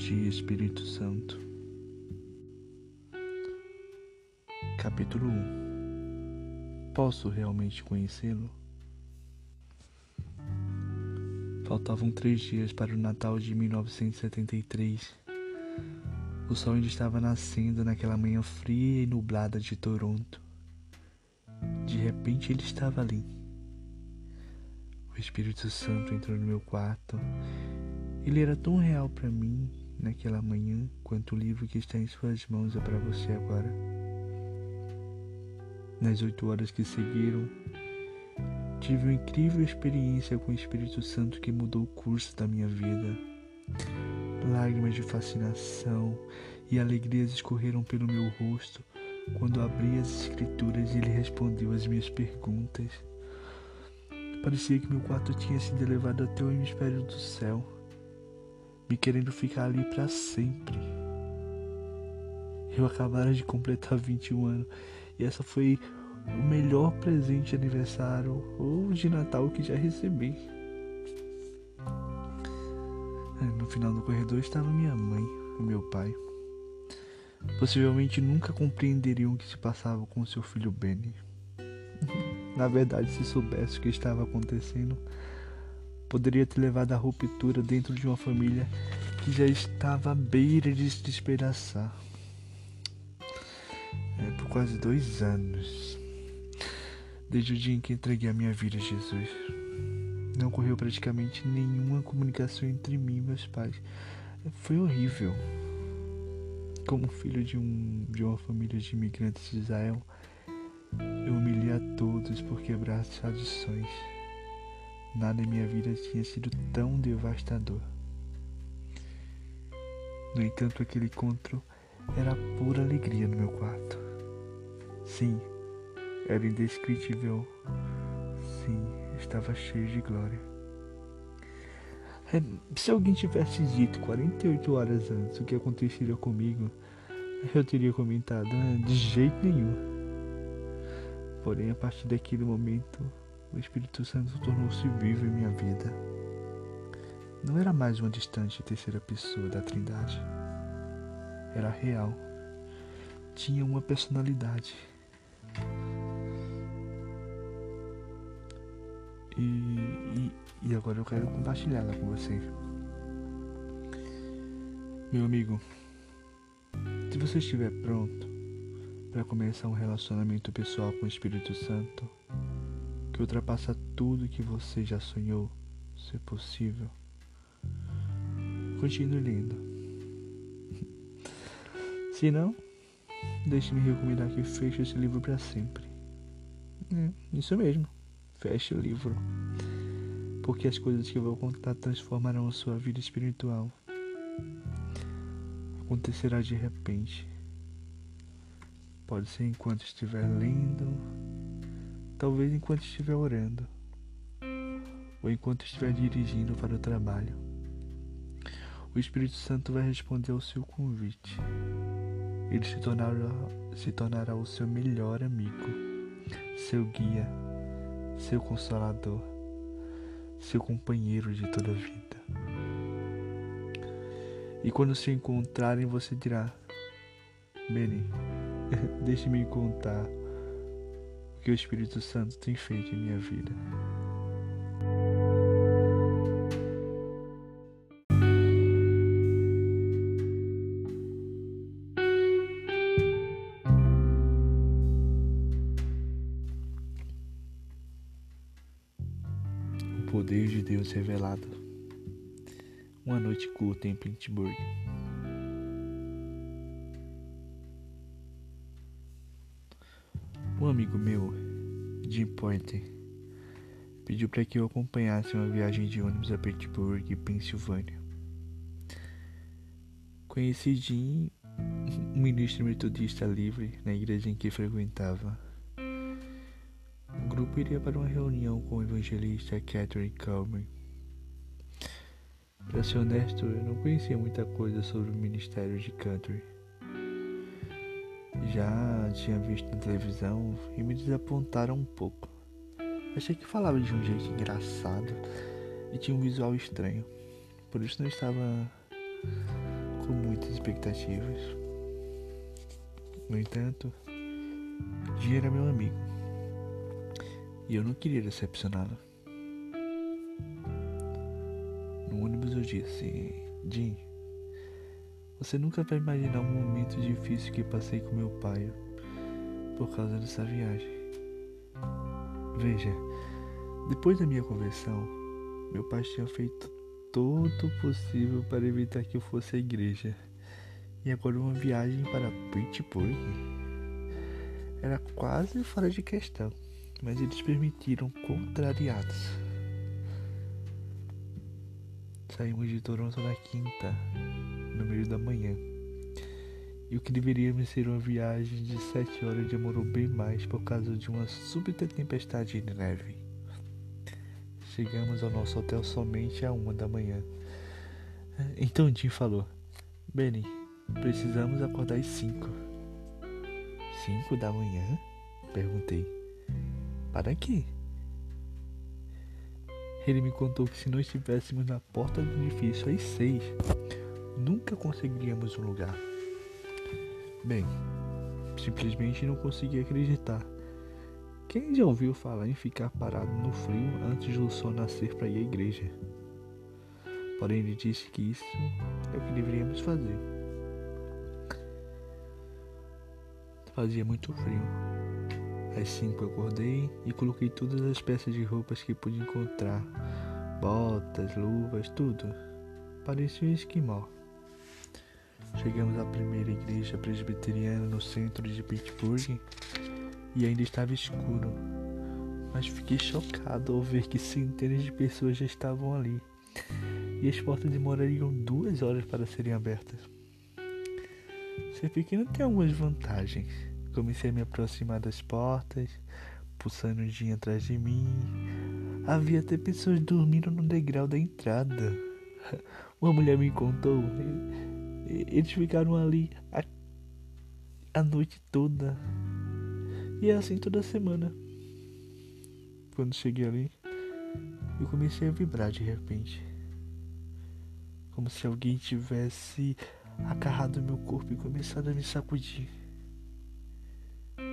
dia, Espírito Santo. Capítulo 1 Posso realmente conhecê-lo? Faltavam três dias para o Natal de 1973. O sol ainda estava nascendo naquela manhã fria e nublada de Toronto. De repente ele estava ali. O Espírito Santo entrou no meu quarto ele era tão real para mim naquela manhã quanto o livro que está em suas mãos é para você agora. Nas oito horas que seguiram, tive uma incrível experiência com o Espírito Santo que mudou o curso da minha vida. Lágrimas de fascinação e alegrias escorreram pelo meu rosto quando abri as escrituras e ele respondeu às minhas perguntas. Parecia que meu quarto tinha sido levado até o hemisfério do céu me querendo ficar ali para sempre. Eu acabara de completar 21 anos e essa foi o melhor presente de aniversário ou de Natal que já recebi. É, no final do corredor estava minha mãe e meu pai. Possivelmente nunca compreenderiam o que se passava com seu filho Benny. Na verdade, se soubesse o que estava acontecendo, poderia ter levado à ruptura dentro de uma família que já estava à beira de se despedaçar. É, por quase dois anos, desde o dia em que entreguei a minha vida a Jesus. Não ocorreu praticamente nenhuma comunicação entre mim e meus pais. Foi horrível. Como filho de, um, de uma família de imigrantes de Israel, eu humilhei a todos por quebrar as tradições. Nada em minha vida tinha sido tão devastador. No entanto, aquele encontro era pura alegria no meu quarto. Sim, era indescritível. Sim, estava cheio de glória. É, se alguém tivesse dito 48 horas antes o que aconteceria comigo, eu teria comentado ah, de jeito nenhum. Porém, a partir daquele momento, o Espírito Santo tornou-se vivo em minha vida. Não era mais uma distante terceira pessoa da Trindade. Era real. Tinha uma personalidade. E, e, e agora eu quero compartilhá-la com você. Meu amigo, se você estiver pronto para começar um relacionamento pessoal com o Espírito Santo, que ultrapassa tudo que você já sonhou ser possível. Continue lendo. Se não, deixe-me recomendar que feche esse livro para sempre. É, isso mesmo, feche o livro. Porque as coisas que eu vou contar transformarão a sua vida espiritual. Acontecerá de repente. Pode ser enquanto estiver lendo talvez enquanto estiver orando ou enquanto estiver dirigindo para o trabalho. O Espírito Santo vai responder ao seu convite. Ele se tornará, se tornará o seu melhor amigo, seu guia, seu consolador, seu companheiro de toda a vida. E quando se encontrarem, você dirá: Beni, deixe-me contar que o Espírito Santo tem feito em minha vida. O poder de Deus revelado. Uma noite curta em Pittsburgh. Amigo meu, Jim Pointer, pediu para que eu acompanhasse uma viagem de ônibus a Pittsburgh, Pensilvânia. Conheci Jim, um ministro metodista livre, na igreja em que frequentava. O grupo iria para uma reunião com o evangelista Catherine Coleman. Para ser honesto, eu não conhecia muita coisa sobre o ministério de Catherine já tinha visto na televisão e me desapontaram um pouco. Achei que falava de um jeito engraçado e tinha um visual estranho. Por isso não estava com muitas expectativas. No entanto, Jim era meu amigo e eu não queria decepcioná-lo. No ônibus eu disse: Jim, você nunca vai imaginar um momento difícil que passei com meu pai por causa dessa viagem. Veja, depois da minha conversão, meu pai tinha feito todo o possível para evitar que eu fosse à igreja. E agora uma viagem para Pittsburgh era quase fora de questão, mas eles permitiram contrariados. Saímos de Toronto na quinta, no meio da manhã. E o que deveria ser uma viagem de sete horas demorou bem mais por causa de uma súbita tempestade de neve. Chegamos ao nosso hotel somente à uma da manhã. Então Jim falou: Benny, precisamos acordar às cinco. Cinco da manhã? Perguntei. Para quê? Ele me contou que se nós estivéssemos na porta do edifício às seis, nunca conseguiríamos um lugar. Bem, simplesmente não consegui acreditar. Quem já ouviu falar em ficar parado no frio antes do sol nascer para ir à igreja? Porém, ele disse que isso é o que deveríamos fazer. Fazia muito frio. Às cinco acordei e coloquei todas as peças de roupas que pude encontrar: botas, luvas, tudo. Parecia um esquimó. Chegamos à primeira igreja presbiteriana no centro de Pittsburgh e ainda estava escuro, mas fiquei chocado ao ver que centenas de pessoas já estavam ali e as portas demorariam duas horas para serem abertas. Ser pequeno tem algumas vantagens. Comecei a me aproximar das portas, pulsando dia atrás de mim. Havia até pessoas dormindo no degrau da entrada. Uma mulher me contou. Eles ficaram ali a, a noite toda e é assim toda semana. Quando cheguei ali, eu comecei a vibrar de repente. Como se alguém tivesse agarrado meu corpo e começado a me sacudir.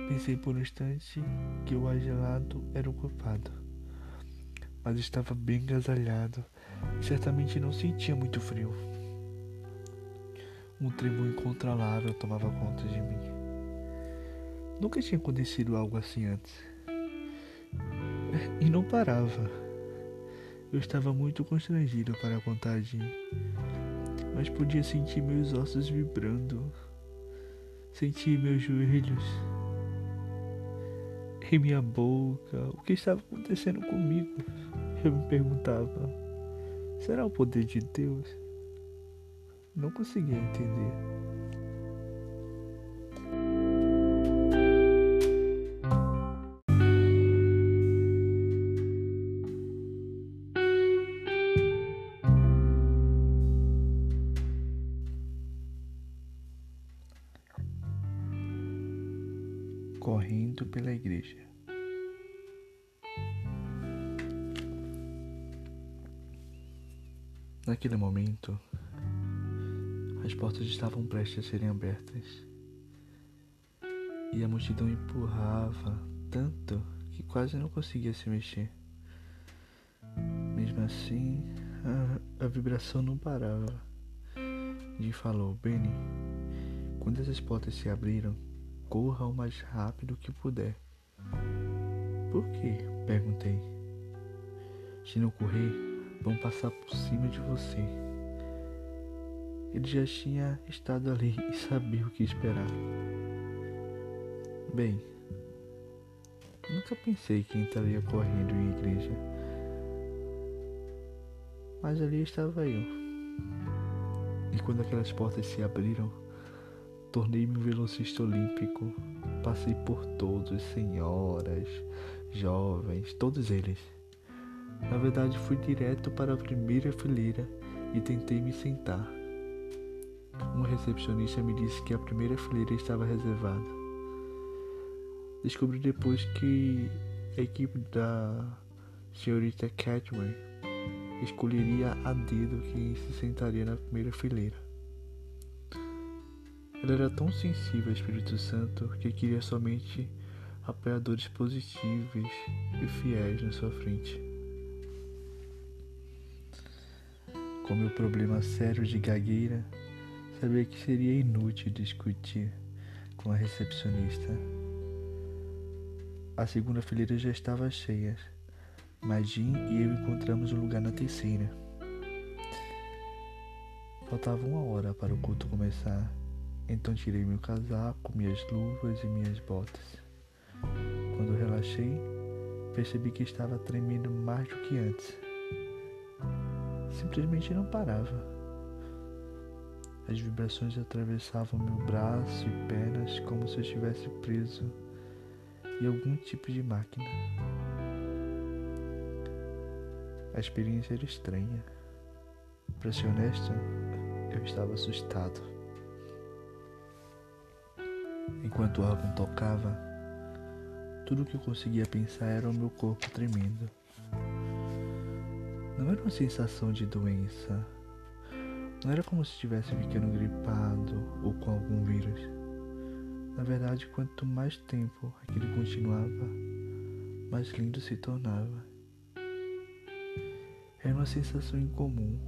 Pensei por um instante que o ar gelado era o culpado. Mas estava bem agasalhado certamente não sentia muito frio. Um tremor incontrolável tomava conta de mim. Nunca tinha acontecido algo assim antes. E não parava. Eu estava muito constrangido para a Jean, mas podia sentir meus ossos vibrando, sentir meus joelhos em minha boca. O que estava acontecendo comigo? Eu me perguntava: será o poder de Deus? Não conseguia entender. correndo pela igreja. Naquele momento, as portas estavam prestes a serem abertas e a multidão empurrava tanto que quase não conseguia se mexer. Mesmo assim, a, a vibração não parava. Jim falou: Benny, quando essas portas se abriram, corra o mais rápido que puder. Por quê? perguntei. Se não correr, vão passar por cima de você. Ele já tinha estado ali e sabia o que esperar. Bem, nunca pensei que entraria correndo em igreja. Mas ali estava eu. E quando aquelas portas se abriram, Tornei-me um velocista olímpico. Passei por todos, senhoras, jovens, todos eles. Na verdade, fui direto para a primeira fileira e tentei me sentar. Uma recepcionista me disse que a primeira fileira estava reservada. Descobri depois que a equipe da senhorita Catherine escolheria a dedo quem se sentaria na primeira fileira. Ela era tão sensível ao Espírito Santo que queria somente apoiadores positivos e fiéis na sua frente. Com meu problema sério de gagueira, sabia que seria inútil discutir com a recepcionista. A segunda fileira já estava cheia, mas Jim e eu encontramos um lugar na terceira. Faltava uma hora para o culto começar, então tirei meu casaco, minhas luvas e minhas botas. Quando relaxei, percebi que estava tremendo mais do que antes. Simplesmente não parava. As vibrações atravessavam meu braço e pernas como se eu estivesse preso em algum tipo de máquina. A experiência era estranha. Para ser honesto, eu estava assustado. Enquanto o órgão tocava, tudo o que eu conseguia pensar era o meu corpo tremendo. Não era uma sensação de doença. Não era como se estivesse ficando gripado ou com algum vírus. Na verdade, quanto mais tempo aquilo continuava, mais lindo se tornava. Era uma sensação incomum,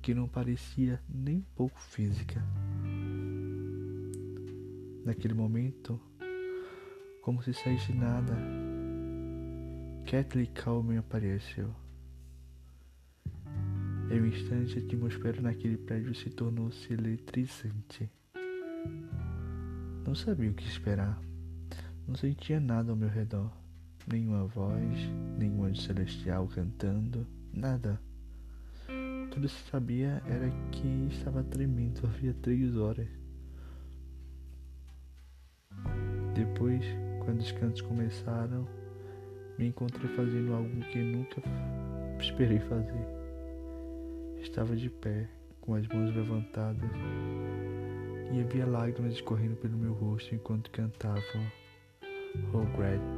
que não parecia nem pouco física. Naquele momento, como se saísse nada, Kathleen Calmer apareceu. Em um instante, a atmosfera naquele prédio se tornou-se eletrizante. Não sabia o que esperar. Não sentia nada ao meu redor. Nenhuma voz, nenhum anjo celestial cantando, nada. Tudo que sabia era que estava tremendo havia três horas. Depois, quando os cantos começaram, me encontrei fazendo algo que nunca esperei fazer. Estava de pé, com as mãos levantadas, e havia lágrimas escorrendo pelo meu rosto enquanto cantava Oh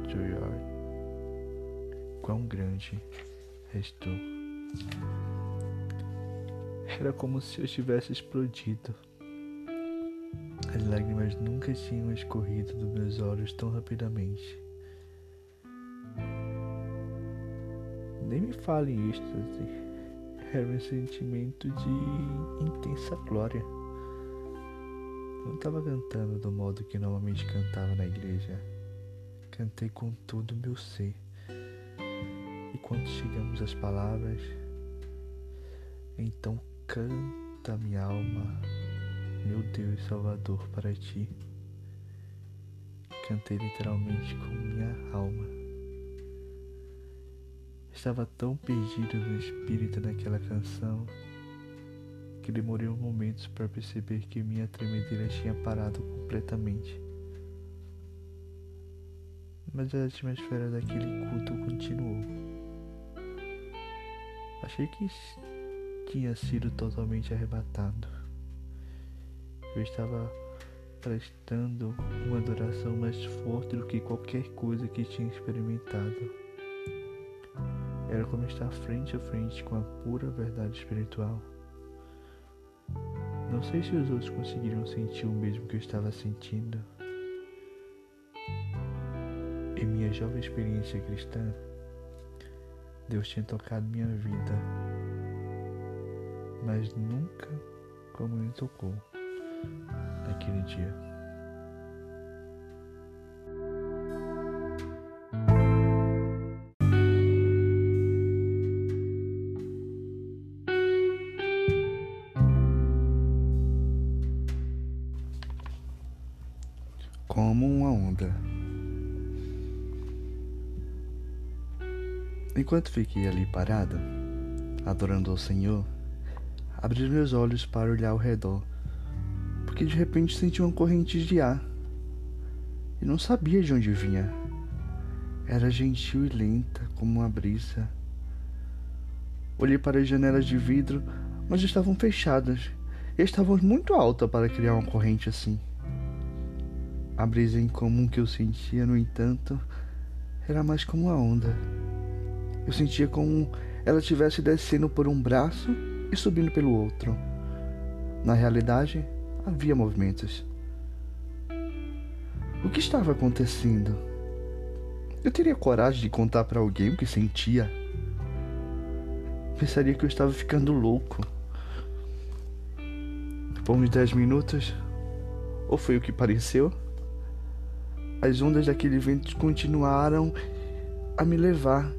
Joy. Quão grande és tu. Era como se eu tivesse explodido. As lágrimas nunca tinham escorrido dos meus olhos tão rapidamente. Nem me fale em êxtase. Era um sentimento de intensa glória. Eu não estava cantando do modo que normalmente cantava na igreja. Cantei com todo o meu ser. E quando chegamos às palavras, então canta minha alma, meu Deus Salvador, para ti. Cantei literalmente com minha alma. Estava tão perdido no espírito daquela canção que demorei um momento para perceber que minha tremedeira tinha parado completamente. Mas a atmosfera daquele culto continuou. Achei que tinha sido totalmente arrebatado. Eu estava prestando uma adoração mais forte do que qualquer coisa que tinha experimentado. Era como estar frente a frente com a pura verdade espiritual. Não sei se os outros conseguiriam sentir o mesmo que eu estava sentindo. Em minha jovem experiência cristã, Deus tinha tocado minha vida, mas nunca como Ele tocou naquele dia. Enquanto fiquei ali parado, adorando ao Senhor, abri meus olhos para olhar ao redor, porque de repente senti uma corrente de ar e não sabia de onde vinha. Era gentil e lenta, como uma brisa. Olhei para as janelas de vidro, mas estavam fechadas e estavam muito altas para criar uma corrente assim. A brisa incomum que eu sentia, no entanto, era mais como uma onda. Eu sentia como ela estivesse descendo por um braço e subindo pelo outro. Na realidade, havia movimentos. O que estava acontecendo? Eu teria coragem de contar para alguém o que sentia? Pensaria que eu estava ficando louco. Por uns dez minutos, ou foi o que pareceu, as ondas daquele vento continuaram a me levar.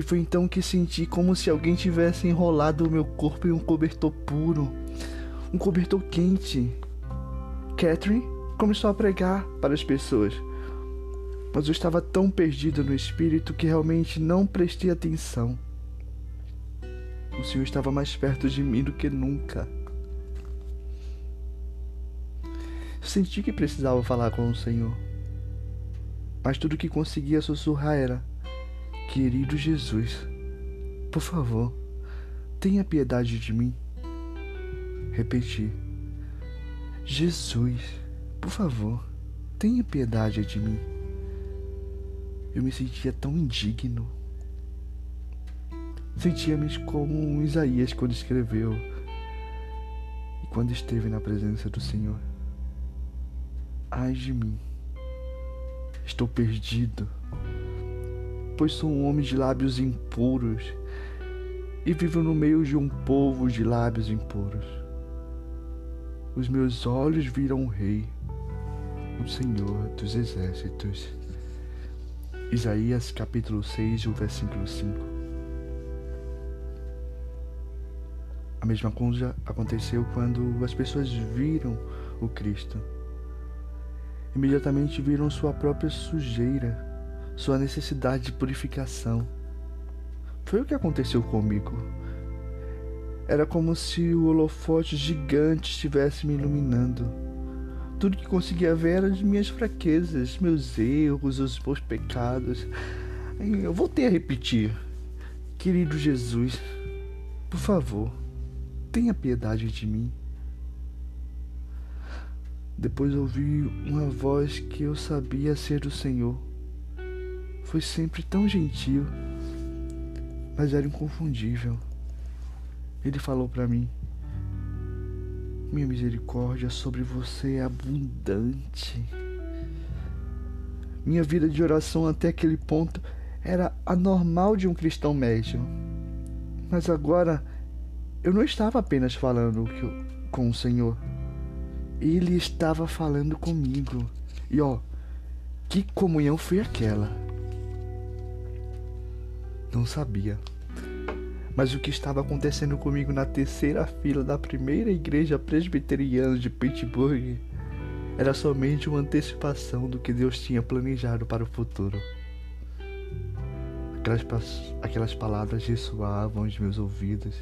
E foi então que senti como se alguém tivesse enrolado o meu corpo em um cobertor puro, um cobertor quente. Catherine começou a pregar para as pessoas, mas eu estava tão perdido no espírito que realmente não prestei atenção. O Senhor estava mais perto de mim do que nunca. Senti que precisava falar com o Senhor, mas tudo que conseguia sussurrar era: Querido Jesus, por favor, tenha piedade de mim. Repeti: Jesus, por favor, tenha piedade de mim. Eu me sentia tão indigno. Sentia-me como Isaías quando escreveu e quando esteve na presença do Senhor. Ai de mim, estou perdido, pois sou um homem de lábios impuros e vivo no meio de um povo de lábios impuros. Os meus olhos viram o Rei, o Senhor dos Exércitos. Isaías capítulo 6, o versículo 5. A mesma coisa aconteceu quando as pessoas viram o Cristo imediatamente viram sua própria sujeira, sua necessidade de purificação. Foi o que aconteceu comigo. Era como se o holofote gigante estivesse me iluminando. Tudo que conseguia ver eram as minhas fraquezas, meus erros, os meus pecados. Eu voltei a repetir: Querido Jesus, por favor, tenha piedade de mim. Depois ouvi uma voz que eu sabia ser do Senhor. Foi sempre tão gentil, mas era inconfundível. Ele falou para mim: Minha misericórdia sobre você é abundante. Minha vida de oração até aquele ponto era anormal de um cristão médio. Mas agora eu não estava apenas falando com o Senhor ele estava falando comigo. E ó, que comunhão foi aquela? Não sabia. Mas o que estava acontecendo comigo na terceira fila da primeira igreja presbiteriana de Pittsburgh era somente uma antecipação do que Deus tinha planejado para o futuro. Aquelas, aquelas palavras ressoavam aos meus ouvidos.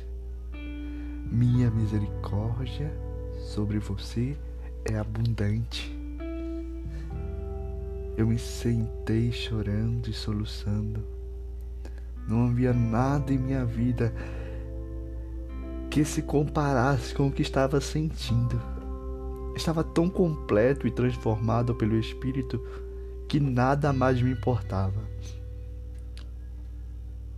Minha misericórdia sobre você é abundante. Eu me sentei chorando e soluçando. Não havia nada em minha vida que se comparasse com o que estava sentindo. Estava tão completo e transformado pelo Espírito que nada mais me importava.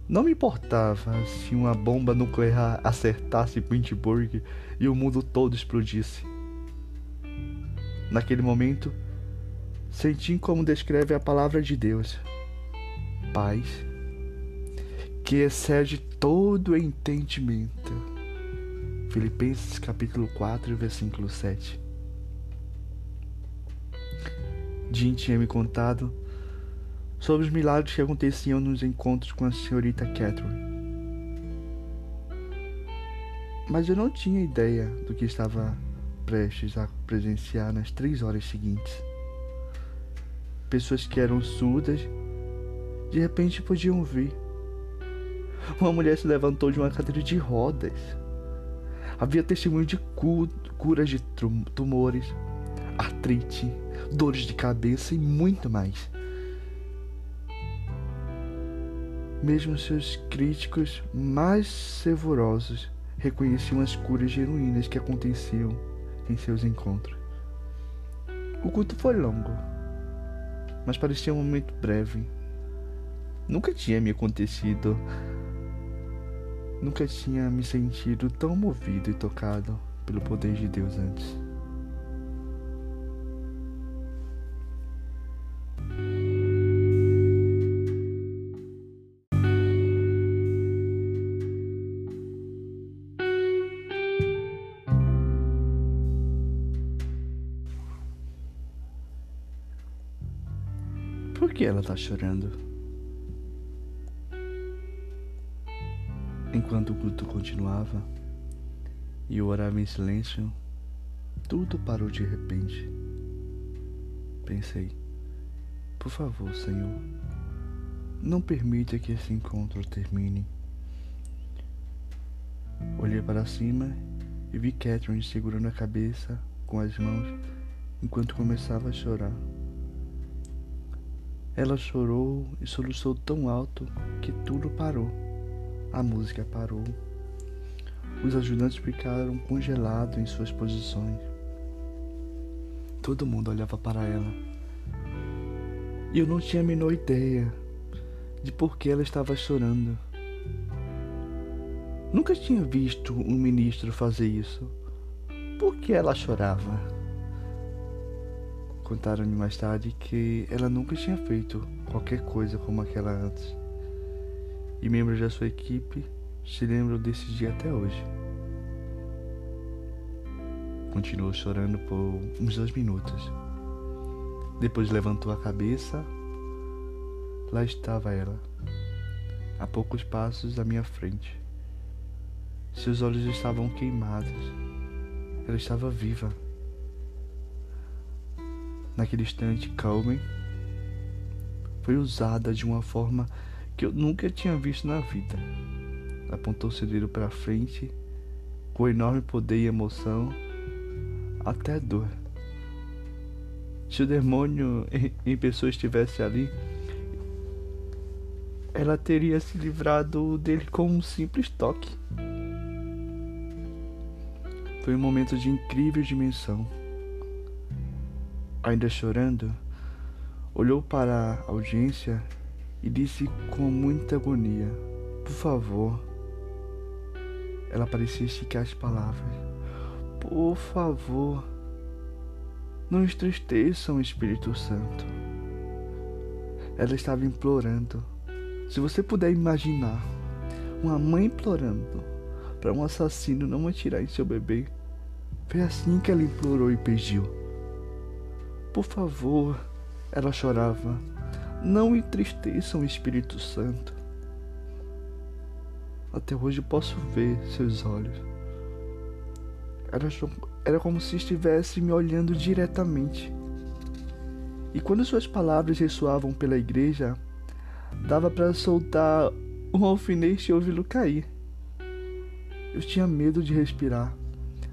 Não me importava se uma bomba nuclear acertasse Pittsburgh e o mundo todo explodisse. Naquele momento, senti como descreve a palavra de Deus: paz que excede todo entendimento. Filipenses capítulo 4, versículo 7. Jim tinha me contado sobre os milagres que aconteciam nos encontros com a senhorita Catherine. Mas eu não tinha ideia do que estava prestes a presenciar nas três horas seguintes. Pessoas que eram surdas de repente podiam ouvir. Uma mulher se levantou de uma cadeira de rodas. Havia testemunho de curas de tumores, artrite, dores de cabeça e muito mais. Mesmo seus críticos mais sevorosos reconheciam as curas genuínas que aconteciam em seus encontros. O culto foi longo, mas parecia um momento breve. Nunca tinha me acontecido, nunca tinha me sentido tão movido e tocado pelo poder de Deus antes. Por que ela tá chorando? Enquanto o culto continuava e eu orava em silêncio, tudo parou de repente. Pensei, por favor, Senhor, não permita que esse encontro termine. Olhei para cima e vi Catherine segurando a cabeça com as mãos enquanto começava a chorar. Ela chorou e soluçou tão alto que tudo parou. A música parou. Os ajudantes ficaram congelados em suas posições. Todo mundo olhava para ela. E eu não tinha a menor ideia de por que ela estava chorando. Nunca tinha visto um ministro fazer isso. Por que ela chorava? Contaram-me mais tarde que ela nunca tinha feito qualquer coisa como aquela antes. E membros da sua equipe se lembram desse dia até hoje. Continuou chorando por uns dois minutos. Depois levantou a cabeça. Lá estava ela, a poucos passos à minha frente. Seus olhos estavam queimados. Ela estava viva. Naquele instante, Calvin foi usada de uma forma que eu nunca tinha visto na vida. Apontou seu dedo para frente com enorme poder e emoção, até dor. Se o demônio em pessoa estivesse ali, ela teria se livrado dele com um simples toque. Foi um momento de incrível dimensão ainda chorando, olhou para a audiência e disse com muita agonia: Por favor. Ela parecia esticar as palavras. Por favor. Não entristeçam o Espírito Santo. Ela estava implorando. Se você puder imaginar uma mãe implorando para um assassino não atirar em seu bebê, foi assim que ela implorou e pediu. Por favor, ela chorava, não entristeçam o Espírito Santo. Até hoje posso ver seus olhos. Era, era como se estivesse me olhando diretamente. E quando suas palavras ressoavam pela igreja, dava para soltar um alfinete e ouvi-lo cair. Eu tinha medo de respirar.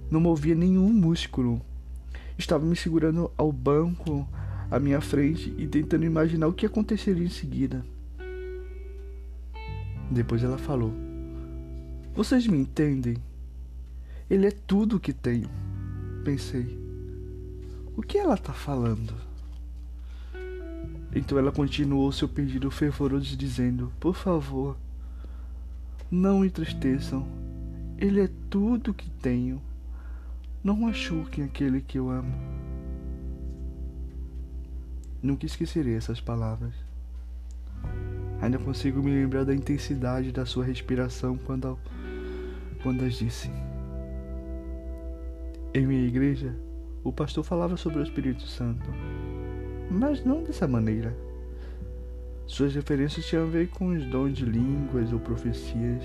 Não movia nenhum músculo estava me segurando ao banco à minha frente e tentando imaginar o que aconteceria em seguida. Depois ela falou: Vocês me entendem? Ele é tudo o que tenho. Pensei: O que ela está falando? Então ela continuou seu pedido fervoroso, dizendo: Por favor, não entristeçam. Ele é tudo o que tenho. Não machuquem aquele que eu amo. Nunca esquecerei essas palavras. Ainda consigo me lembrar da intensidade da sua respiração quando, quando as disse. Em minha igreja, o pastor falava sobre o Espírito Santo, mas não dessa maneira. Suas referências tinham a ver com os dons de línguas ou profecias,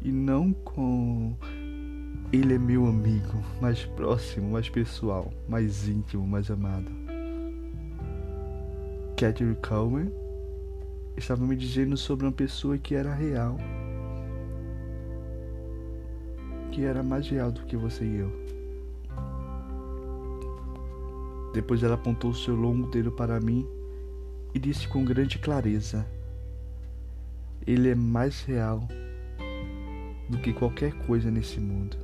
e não com ele é meu amigo, mais próximo, mais pessoal, mais íntimo, mais amado. Catherine Coleman estava me dizendo sobre uma pessoa que era real, que era mais real do que você e eu. Depois ela apontou seu longo dedo para mim e disse com grande clareza: Ele é mais real do que qualquer coisa nesse mundo.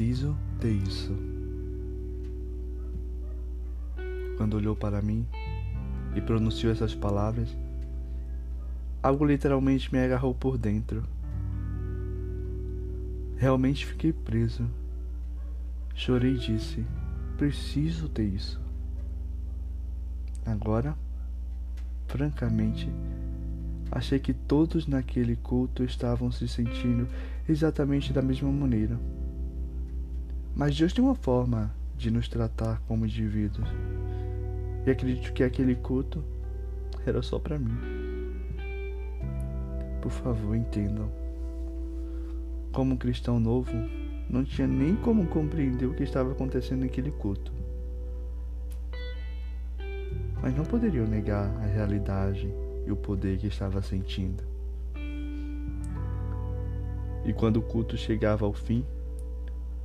Preciso ter isso. Quando olhou para mim e pronunciou essas palavras, algo literalmente me agarrou por dentro. Realmente fiquei preso. Chorei e disse: Preciso ter isso. Agora, francamente, achei que todos naquele culto estavam se sentindo exatamente da mesma maneira. Mas Deus tem uma forma de nos tratar como indivíduos. E acredito que aquele culto era só para mim. Por favor, entendam. Como cristão novo, não tinha nem como compreender o que estava acontecendo naquele culto. Mas não poderiam negar a realidade e o poder que estava sentindo. E quando o culto chegava ao fim,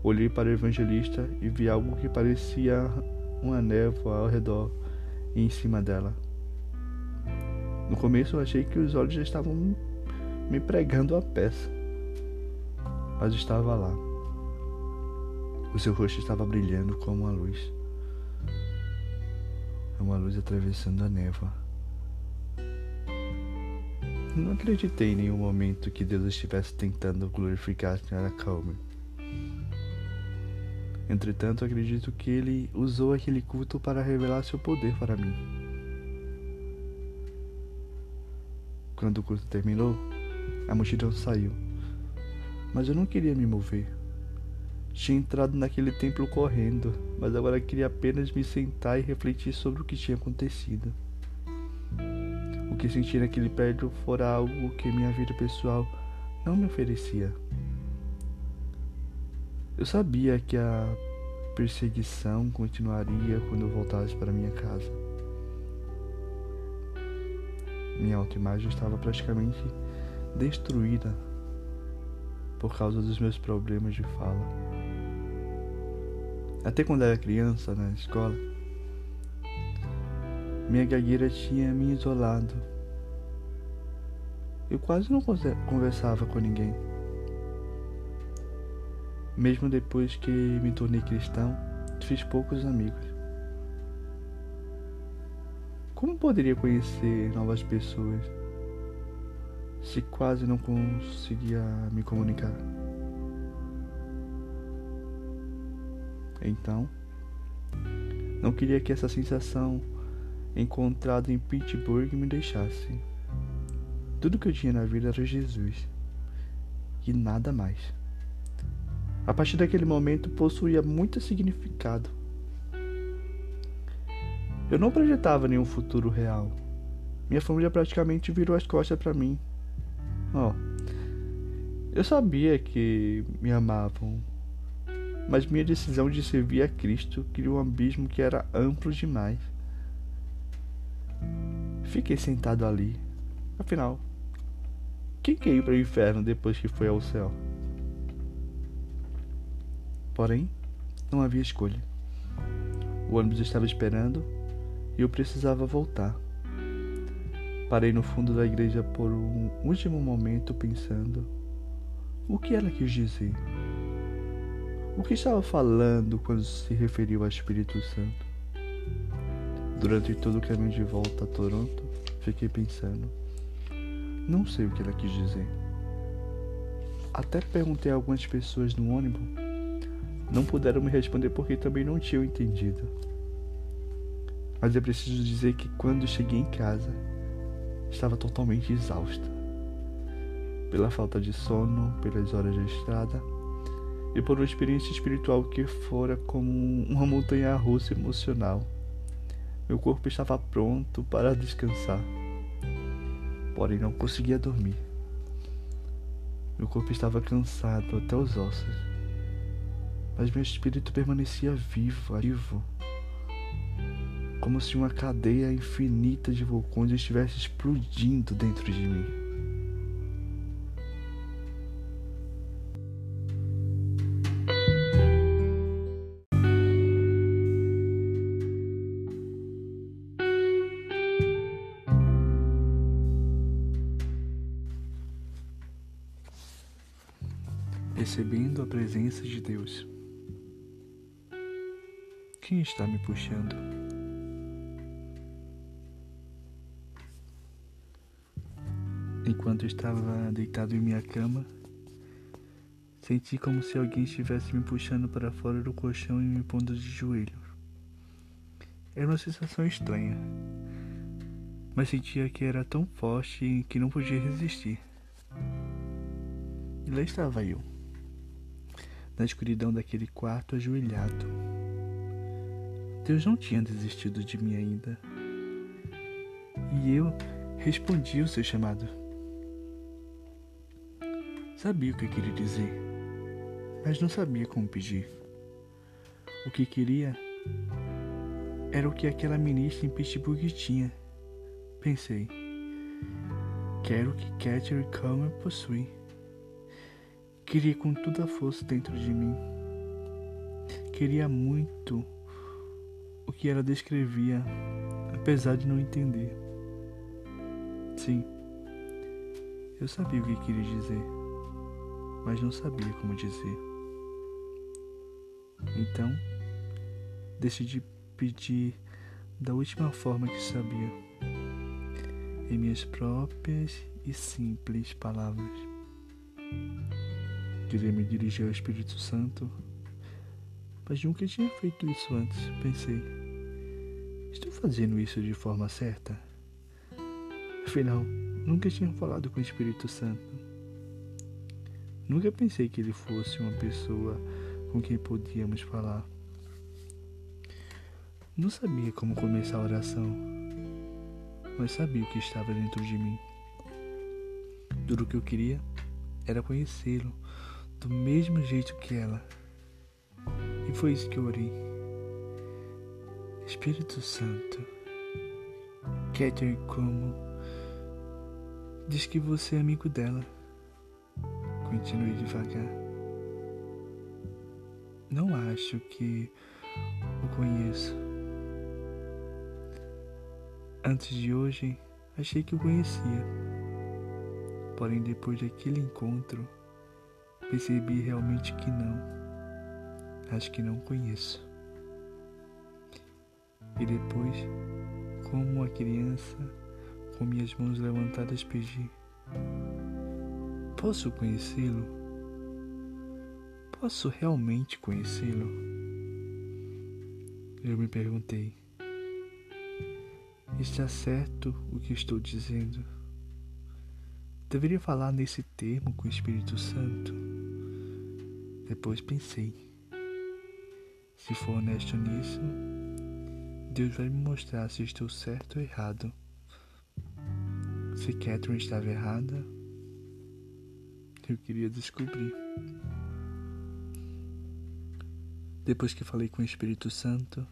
olhei para o evangelista e vi algo que parecia uma névoa ao redor e em cima dela. No começo eu achei que os olhos já estavam me pregando a peça, mas estava lá. O seu rosto estava brilhando como uma luz. Uma luz atravessando a névoa. Não acreditei em nenhum momento que Deus estivesse tentando glorificar a Calmer. Entretanto, acredito que ele usou aquele culto para revelar seu poder para mim. Quando o culto terminou, a multidão saiu, mas eu não queria me mover. Tinha entrado naquele templo correndo, mas agora queria apenas me sentar e refletir sobre o que tinha acontecido. O que senti naquele prédio fora algo que minha vida pessoal não me oferecia. Eu sabia que a perseguição continuaria quando eu voltasse para minha casa. Minha autoimagem estava praticamente destruída por causa dos meus problemas de fala. Até quando era criança na escola, minha gagueira tinha me isolado. Eu quase não conversava com ninguém. Mesmo depois que me tornei cristão, fiz poucos amigos. Como poderia conhecer novas pessoas se quase não conseguia me comunicar? Então, não queria que essa sensação encontrada em Pittsburgh me deixasse. Tudo que eu tinha na vida era Jesus e nada mais. A partir daquele momento possuía muito significado. Eu não projetava nenhum futuro real. Minha família praticamente virou as costas para mim. Ó, oh, eu sabia que me amavam, mas minha decisão de servir a Cristo criou um abismo que era amplo demais. Fiquei sentado ali. Afinal, quem ir para o inferno depois que foi ao céu? Porém, não havia escolha. O ônibus estava esperando e eu precisava voltar. Parei no fundo da igreja por um último momento pensando: o que ela quis dizer? O que estava falando quando se referiu ao Espírito Santo? Durante todo o caminho de volta a Toronto, fiquei pensando: não sei o que ela quis dizer. Até perguntei a algumas pessoas no ônibus não puderam me responder porque também não tinham entendido. Mas é preciso dizer que quando cheguei em casa, estava totalmente exausta. Pela falta de sono, pelas horas de estrada e por uma experiência espiritual que fora como uma montanha russa emocional. Meu corpo estava pronto para descansar, porém não conseguia dormir. Meu corpo estava cansado até os ossos mas meu espírito permanecia vivo, vivo, como se uma cadeia infinita de vulcões estivesse explodindo dentro de mim. percebendo a presença de Deus. Quem está me puxando? Enquanto estava deitado em minha cama, senti como se alguém estivesse me puxando para fora do colchão e me pondo de joelho. Era uma sensação estranha, mas sentia que era tão forte que não podia resistir. E lá estava eu, na escuridão daquele quarto ajoelhado. Deus não tinha desistido de mim ainda. E eu respondi o seu chamado. Sabia o que queria dizer, mas não sabia como pedir. O que queria era o que aquela ministra em Pittsburgh tinha. Pensei, quero o que Catherine Comer possui. Queria com toda a força dentro de mim. Queria muito o que ela descrevia, apesar de não entender. Sim, eu sabia o que queria dizer, mas não sabia como dizer. Então, decidi pedir da última forma que sabia, em minhas próprias e simples palavras. Queria me dirigir ao Espírito Santo, mas nunca tinha feito isso antes. Pensei, estou fazendo isso de forma certa? Afinal, nunca tinha falado com o Espírito Santo. Nunca pensei que ele fosse uma pessoa com quem podíamos falar. Não sabia como começar a oração, mas sabia o que estava dentro de mim. Tudo o que eu queria era conhecê-lo do mesmo jeito que ela. Foi isso que eu orei. Espírito Santo, Catherine como diz que você é amigo dela. Continue devagar. Não acho que o conheço Antes de hoje, achei que o conhecia. Porém, depois daquele encontro, percebi realmente que não. Acho que não conheço. E depois, como uma criança, com minhas mãos levantadas, pedi: Posso conhecê-lo? Posso realmente conhecê-lo? Eu me perguntei. Está certo o que estou dizendo? Deveria falar nesse termo com o Espírito Santo? Depois pensei: se for honesto nisso, Deus vai me mostrar se estou certo ou errado. Se Catherine estava errada, eu queria descobrir. Depois que falei com o Espírito Santo,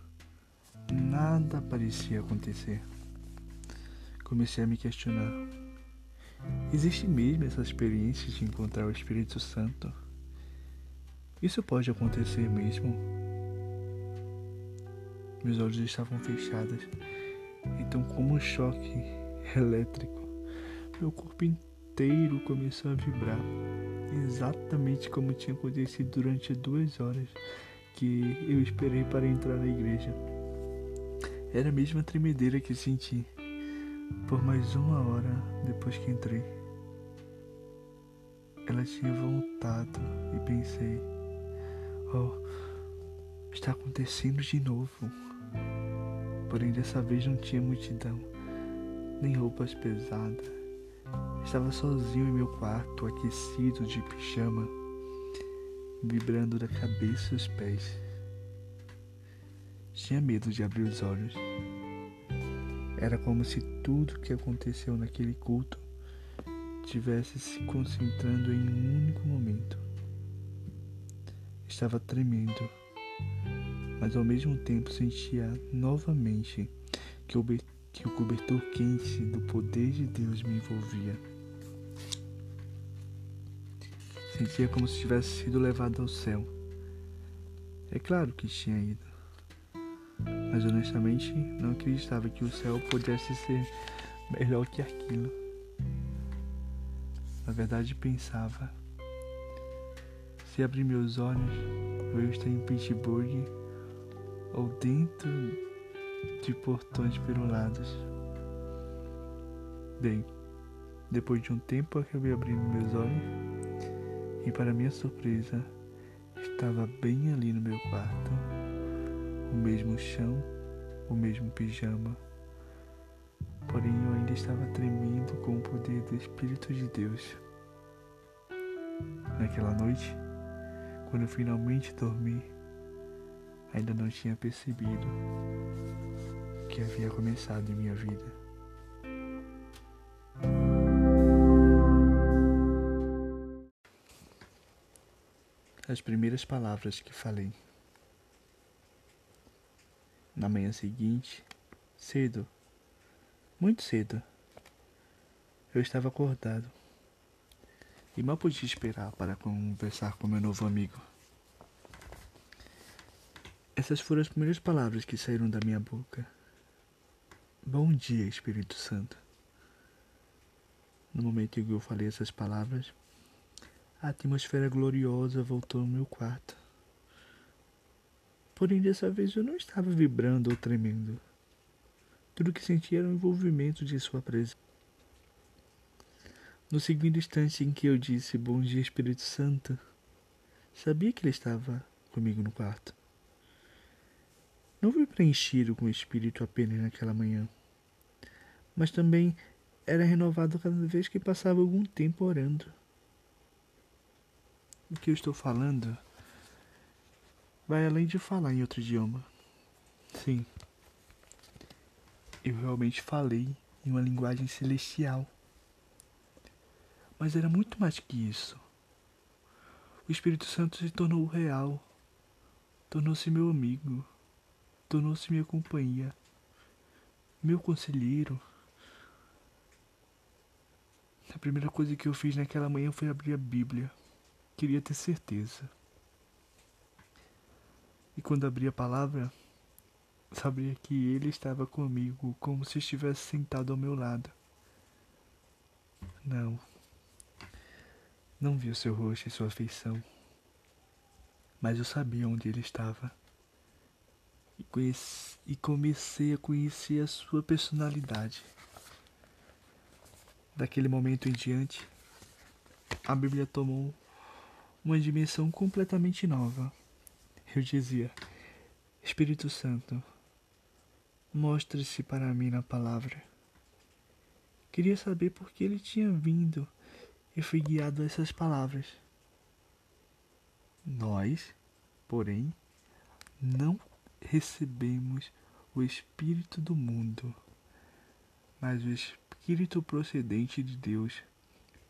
nada parecia acontecer comecei a me questionar: existe mesmo essa experiência de encontrar o Espírito Santo? Isso pode acontecer mesmo? Meus olhos estavam fechados, então, como um choque elétrico, meu corpo inteiro começou a vibrar, exatamente como tinha acontecido durante duas horas que eu esperei para entrar na igreja. Era a mesma tremedeira que senti por mais uma hora depois que entrei. Ela tinha voltado e pensei: Oh, está acontecendo de novo. Porém, dessa vez não tinha multidão, nem roupas pesadas. Estava sozinho em meu quarto, aquecido de pijama, vibrando da cabeça aos pés. Tinha medo de abrir os olhos. Era como se tudo que aconteceu naquele culto tivesse se concentrando em um único momento. Estava tremendo, mas ao mesmo tempo sentia novamente que o, que o cobertor quente do poder de Deus me envolvia. Sentia como se tivesse sido levado ao céu. É claro que tinha ido mas honestamente não acreditava que o céu pudesse ser melhor que aquilo. Na verdade, pensava: Se abrir meus olhos, eu estou em Pittsburgh ou dentro de portões perolados. Bem, depois de um tempo acabei abrindo meus olhos e para minha surpresa estava bem ali no meu quarto. O mesmo chão, o mesmo pijama. Porém eu ainda estava tremendo com o poder do Espírito de Deus. Naquela noite, quando eu finalmente dormi, ainda não tinha percebido que havia começado em minha vida. As primeiras palavras que falei. Na manhã seguinte, cedo, muito cedo, eu estava acordado e mal podia esperar para conversar com meu novo amigo. Essas foram as primeiras palavras que saíram da minha boca. Bom dia, Espírito Santo. No momento em que eu falei essas palavras, a atmosfera gloriosa voltou ao meu quarto. Porém, dessa vez eu não estava vibrando ou tremendo. Tudo que sentia era o envolvimento de sua presença. No segundo instante em que eu disse Bom dia, Espírito Santo, sabia que ele estava comigo no quarto. Não fui preenchido com o Espírito apenas naquela manhã, mas também era renovado cada vez que passava algum tempo orando. O que eu estou falando vai além de falar em outro idioma. Sim, eu realmente falei em uma linguagem celestial. Mas era muito mais que isso. O Espírito Santo se tornou real, tornou-se meu amigo tornou-se minha companhia, meu conselheiro. A primeira coisa que eu fiz naquela manhã foi abrir a Bíblia. Queria ter certeza. E quando abri a palavra, sabia que ele estava comigo, como se estivesse sentado ao meu lado. Não. Não vi o seu rosto e sua feição. Mas eu sabia onde ele estava e, conheci, e comecei a conhecer a sua personalidade. Daquele momento em diante, a Bíblia tomou uma dimensão completamente nova. Eu dizia: Espírito Santo, mostre-se para mim na palavra. Queria saber por que ele tinha vindo e fui guiado a essas palavras. Nós, porém, não recebemos o Espírito do mundo, mas o Espírito procedente de Deus,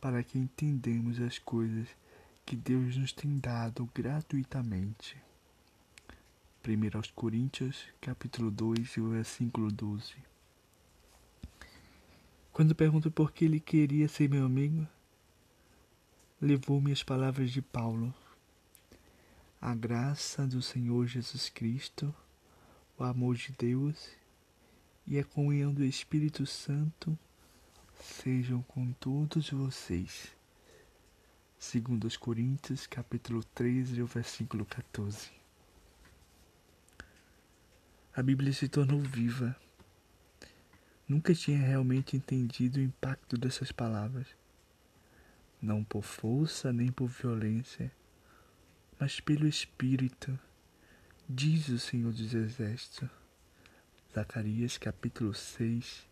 para que entendamos as coisas que Deus nos tem dado gratuitamente. 1 aos Coríntios, capítulo 2, versículo 12. Quando pergunto por que ele queria ser meu amigo, levou-me as palavras de Paulo. A graça do Senhor Jesus Cristo o amor de Deus e a comunhão do Espírito Santo sejam com todos vocês. Segundo os Coríntios, capítulo 13, versículo 14. A Bíblia se tornou viva. Nunca tinha realmente entendido o impacto dessas palavras. Não por força nem por violência, mas pelo Espírito Diz o Senhor dos Exércitos, Zacarias capítulo 6,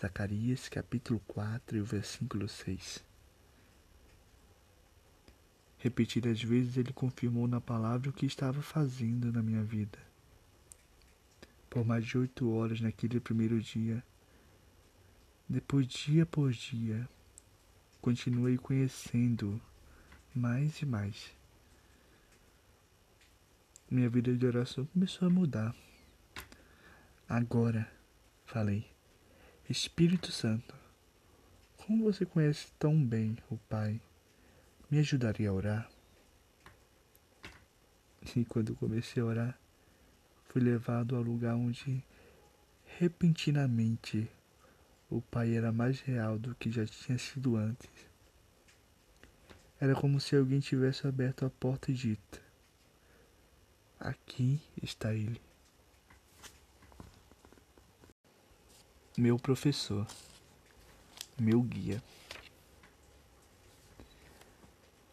Zacarias capítulo 4 e o versículo 6. Repetidas vezes ele confirmou na palavra o que estava fazendo na minha vida. Por mais de oito horas naquele primeiro dia, depois dia por dia, continuei conhecendo mais e mais minha vida de oração começou a mudar. Agora, falei, Espírito Santo, como você conhece tão bem o Pai, me ajudaria a orar? E quando comecei a orar, fui levado ao lugar onde, repentinamente, o Pai era mais real do que já tinha sido antes. Era como se alguém tivesse aberto a porta e dito: Aqui está ele. Meu professor, meu guia.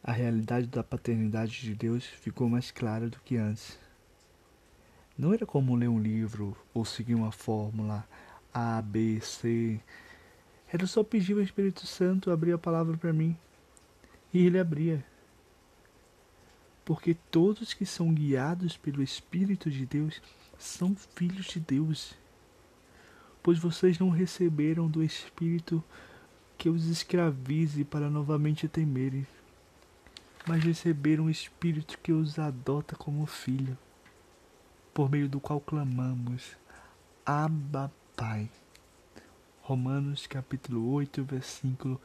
A realidade da paternidade de Deus ficou mais clara do que antes. Não era como ler um livro ou seguir uma fórmula A, B, C. Era só pedir ao Espírito Santo abrir a palavra para mim. E ele abria. Porque todos que são guiados pelo Espírito de Deus são filhos de Deus. Pois vocês não receberam do Espírito que os escravize para novamente temerem mas receberam um Espírito que os adota como filho, por meio do qual clamamos, Abba Pai. Romanos capítulo 8, versículo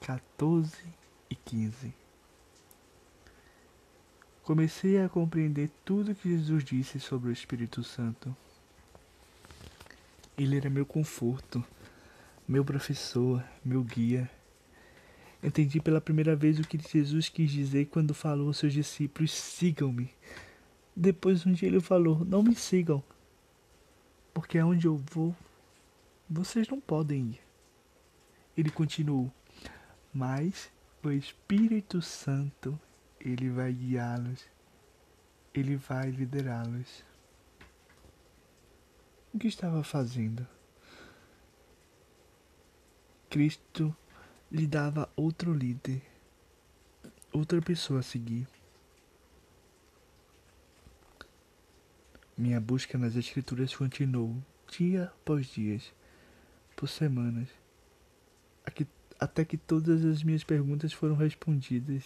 14 e 15. Comecei a compreender tudo que Jesus disse sobre o Espírito Santo. Ele era meu conforto, meu professor, meu guia Entendi pela primeira vez o que Jesus quis dizer quando falou aos seus discípulos: sigam-me. Depois um dia ele falou: não me sigam, porque aonde eu vou, vocês não podem ir. Ele continuou: mas o Espírito Santo, ele vai guiá-los, ele vai liderá-los. O que estava fazendo? Cristo lhe dava outro líder, outra pessoa a seguir. Minha busca nas escrituras continuou, dia após dia, por semanas, até que todas as minhas perguntas foram respondidas.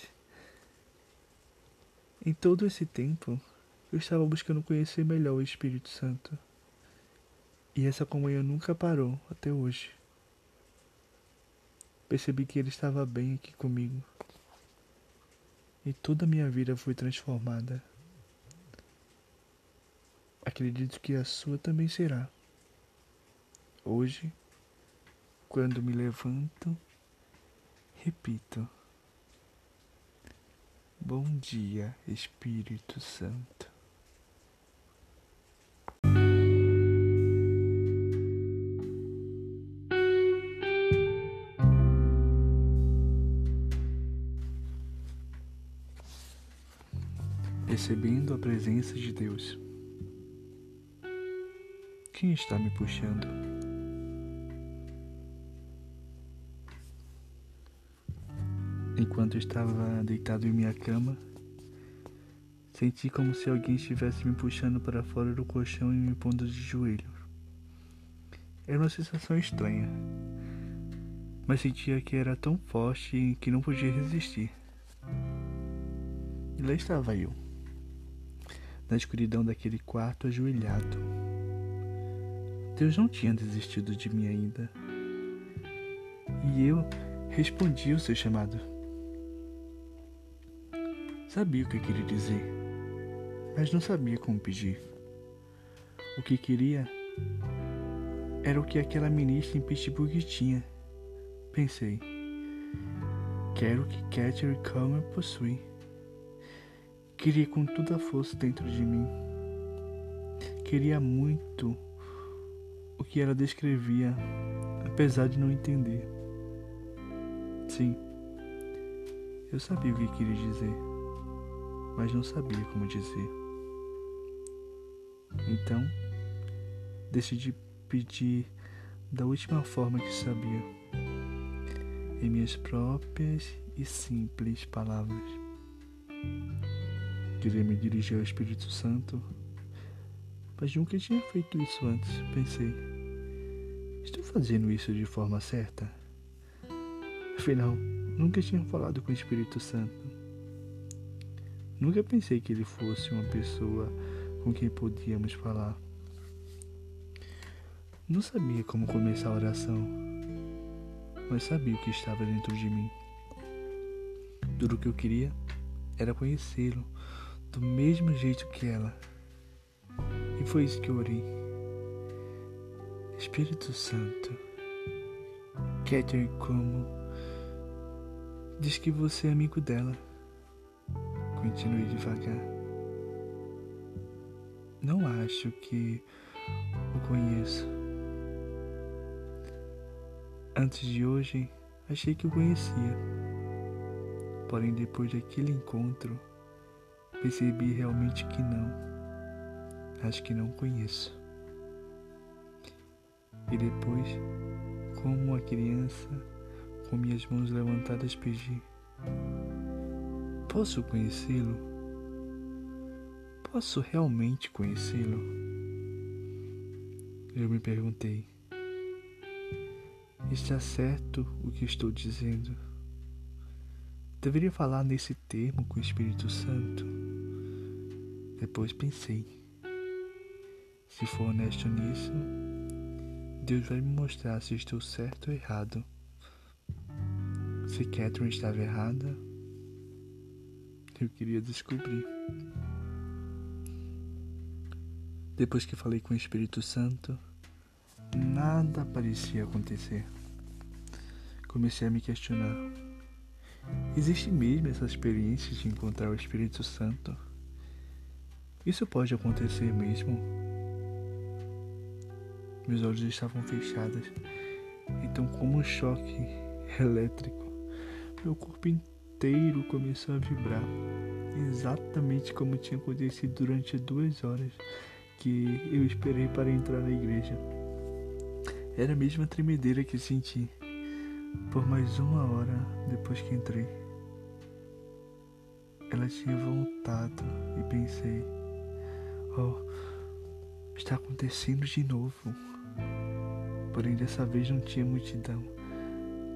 Em todo esse tempo, eu estava buscando conhecer melhor o Espírito Santo. E essa comunhão nunca parou até hoje. Percebi que ele estava bem aqui comigo. E toda a minha vida foi transformada. Acredito que a sua também será. Hoje, quando me levanto, repito: Bom dia, Espírito Santo. percebendo a presença de Deus. Quem está me puxando? Enquanto estava deitado em minha cama, senti como se alguém estivesse me puxando para fora do colchão e me pondo de joelho. Era uma sensação estranha, mas sentia que era tão forte que não podia resistir. E lá estava eu na escuridão daquele quarto ajoelhado. Deus não tinha desistido de mim ainda. E eu respondi o seu chamado. Sabia o que queria dizer, mas não sabia como pedir. O que queria era o que aquela ministra em Pittsburgh tinha. Pensei, quero que Catherine Comer possui. Queria com toda a força dentro de mim. Queria muito o que ela descrevia, apesar de não entender. Sim, eu sabia o que queria dizer, mas não sabia como dizer. Então, decidi pedir da última forma que sabia, em minhas próprias e simples palavras. Queria me dirigir ao Espírito Santo, mas nunca tinha feito isso antes. Pensei, estou fazendo isso de forma certa? Afinal, nunca tinha falado com o Espírito Santo. Nunca pensei que ele fosse uma pessoa com quem podíamos falar. Não sabia como começar a oração, mas sabia o que estava dentro de mim. Tudo o que eu queria era conhecê-lo do mesmo jeito que ela. E foi isso que eu orei. Espírito Santo, Catherine como Diz que você é amigo dela. Continue devagar. Não acho que o conheço. Antes de hoje, achei que o conhecia. Porém, depois daquele encontro, percebi realmente que não. Acho que não conheço. E depois, como uma criança, com minhas mãos levantadas, pedi: Posso conhecê-lo? Posso realmente conhecê-lo? Eu me perguntei: Está certo o que estou dizendo? Deveria falar nesse termo com o Espírito Santo? Depois pensei: se for honesto nisso, Deus vai me mostrar se estou certo ou errado. Se Catherine estava errada, eu queria descobrir. Depois que falei com o Espírito Santo, nada parecia acontecer. Comecei a me questionar. Existe mesmo essa experiência de encontrar o Espírito Santo? Isso pode acontecer mesmo? Meus olhos estavam fechados, então, como um choque elétrico, meu corpo inteiro começou a vibrar, exatamente como tinha acontecido durante duas horas que eu esperei para entrar na igreja. Era a mesma tremedeira que senti por mais uma hora depois que entrei. Ela tinha voltado e pensei: Oh, está acontecendo de novo. Porém, dessa vez não tinha multidão,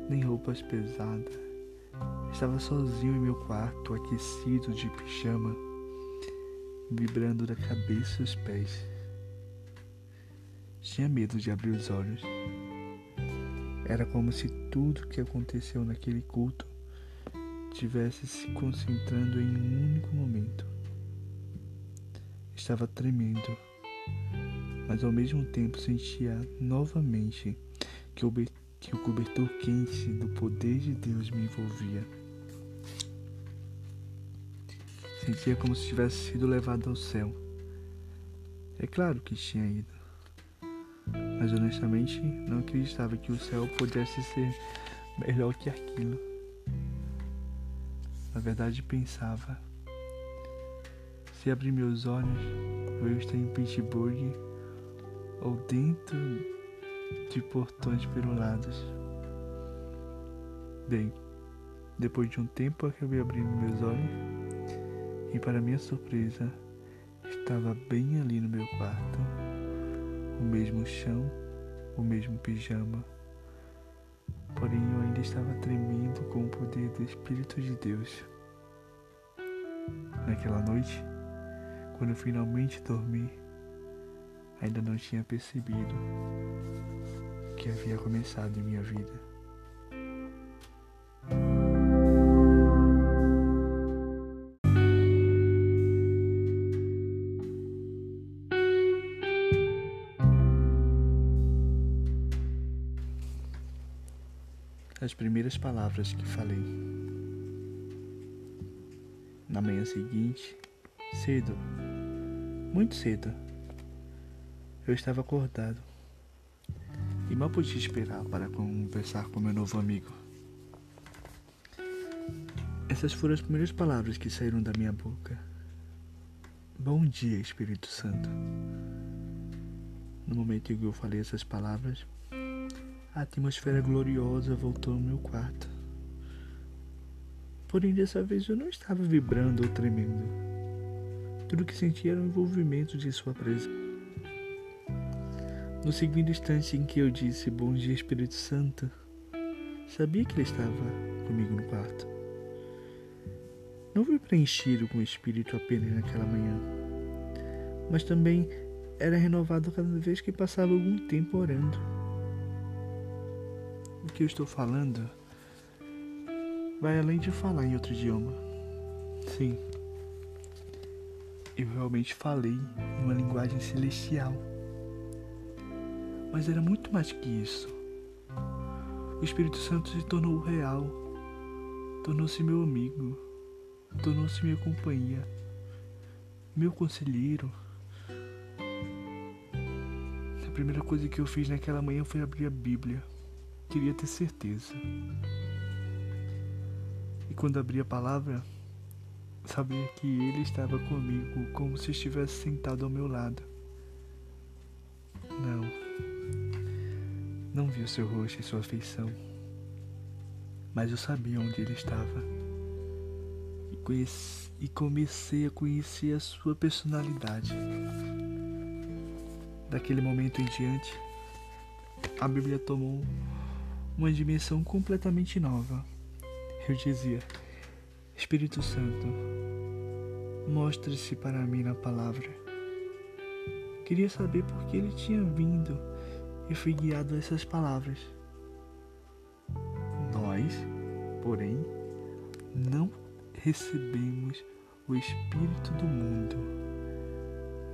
nem roupas pesadas. Estava sozinho em meu quarto, aquecido de pijama, vibrando da cabeça aos pés. Tinha medo de abrir os olhos. Era como se tudo que aconteceu naquele culto tivesse se concentrando em um único momento. Estava tremendo mas ao mesmo tempo sentia novamente que que o cobertor quente do poder de Deus me envolvia. Sentia como se tivesse sido levado ao céu. É claro que tinha ido, mas honestamente não acreditava que o céu pudesse ser melhor que aquilo. Na verdade, pensava: se abrir meus olhos, eu estar em Pittsburgh ou dentro de portões perulados. Bem, depois de um tempo acabei abrindo meus olhos e para minha surpresa estava bem ali no meu quarto, o mesmo chão, o mesmo pijama. Porém eu ainda estava tremendo com o poder do Espírito de Deus. Naquela noite, quando finalmente dormi, ainda não tinha percebido que havia começado em minha vida. As primeiras palavras que falei. Na manhã seguinte, cedo, muito cedo, eu estava acordado e mal podia esperar para conversar com meu novo amigo. Essas foram as primeiras palavras que saíram da minha boca. Bom dia, Espírito Santo. No momento em que eu falei essas palavras, a atmosfera gloriosa voltou ao meu quarto. Porém, dessa vez eu não estava vibrando ou tremendo. Tudo que sentia era o envolvimento de Sua presença. No segundo instante em que eu disse Bom dia, Espírito Santo, sabia que ele estava comigo no quarto. Não fui preenchido com o Espírito apenas naquela manhã, mas também era renovado cada vez que passava algum tempo orando. O que eu estou falando vai além de falar em outro idioma. Sim, eu realmente falei em uma linguagem celestial. Mas era muito mais que isso. O Espírito Santo se tornou real. tornou-se meu amigo, tornou-se minha companhia, meu conselheiro. A primeira coisa que eu fiz naquela manhã foi abrir a Bíblia. Queria ter certeza. E quando abri a palavra, sabia que ele estava comigo como se estivesse sentado ao meu lado. Não vi o seu rosto e sua feição. Mas eu sabia onde ele estava. E, conheci, e comecei a conhecer a sua personalidade. Daquele momento em diante, a Bíblia tomou uma dimensão completamente nova. Eu dizia: Espírito Santo, mostre-se para mim na palavra. Queria saber por que ele tinha vindo e fui guiado a essas palavras. Nós, porém, não recebemos o Espírito do mundo,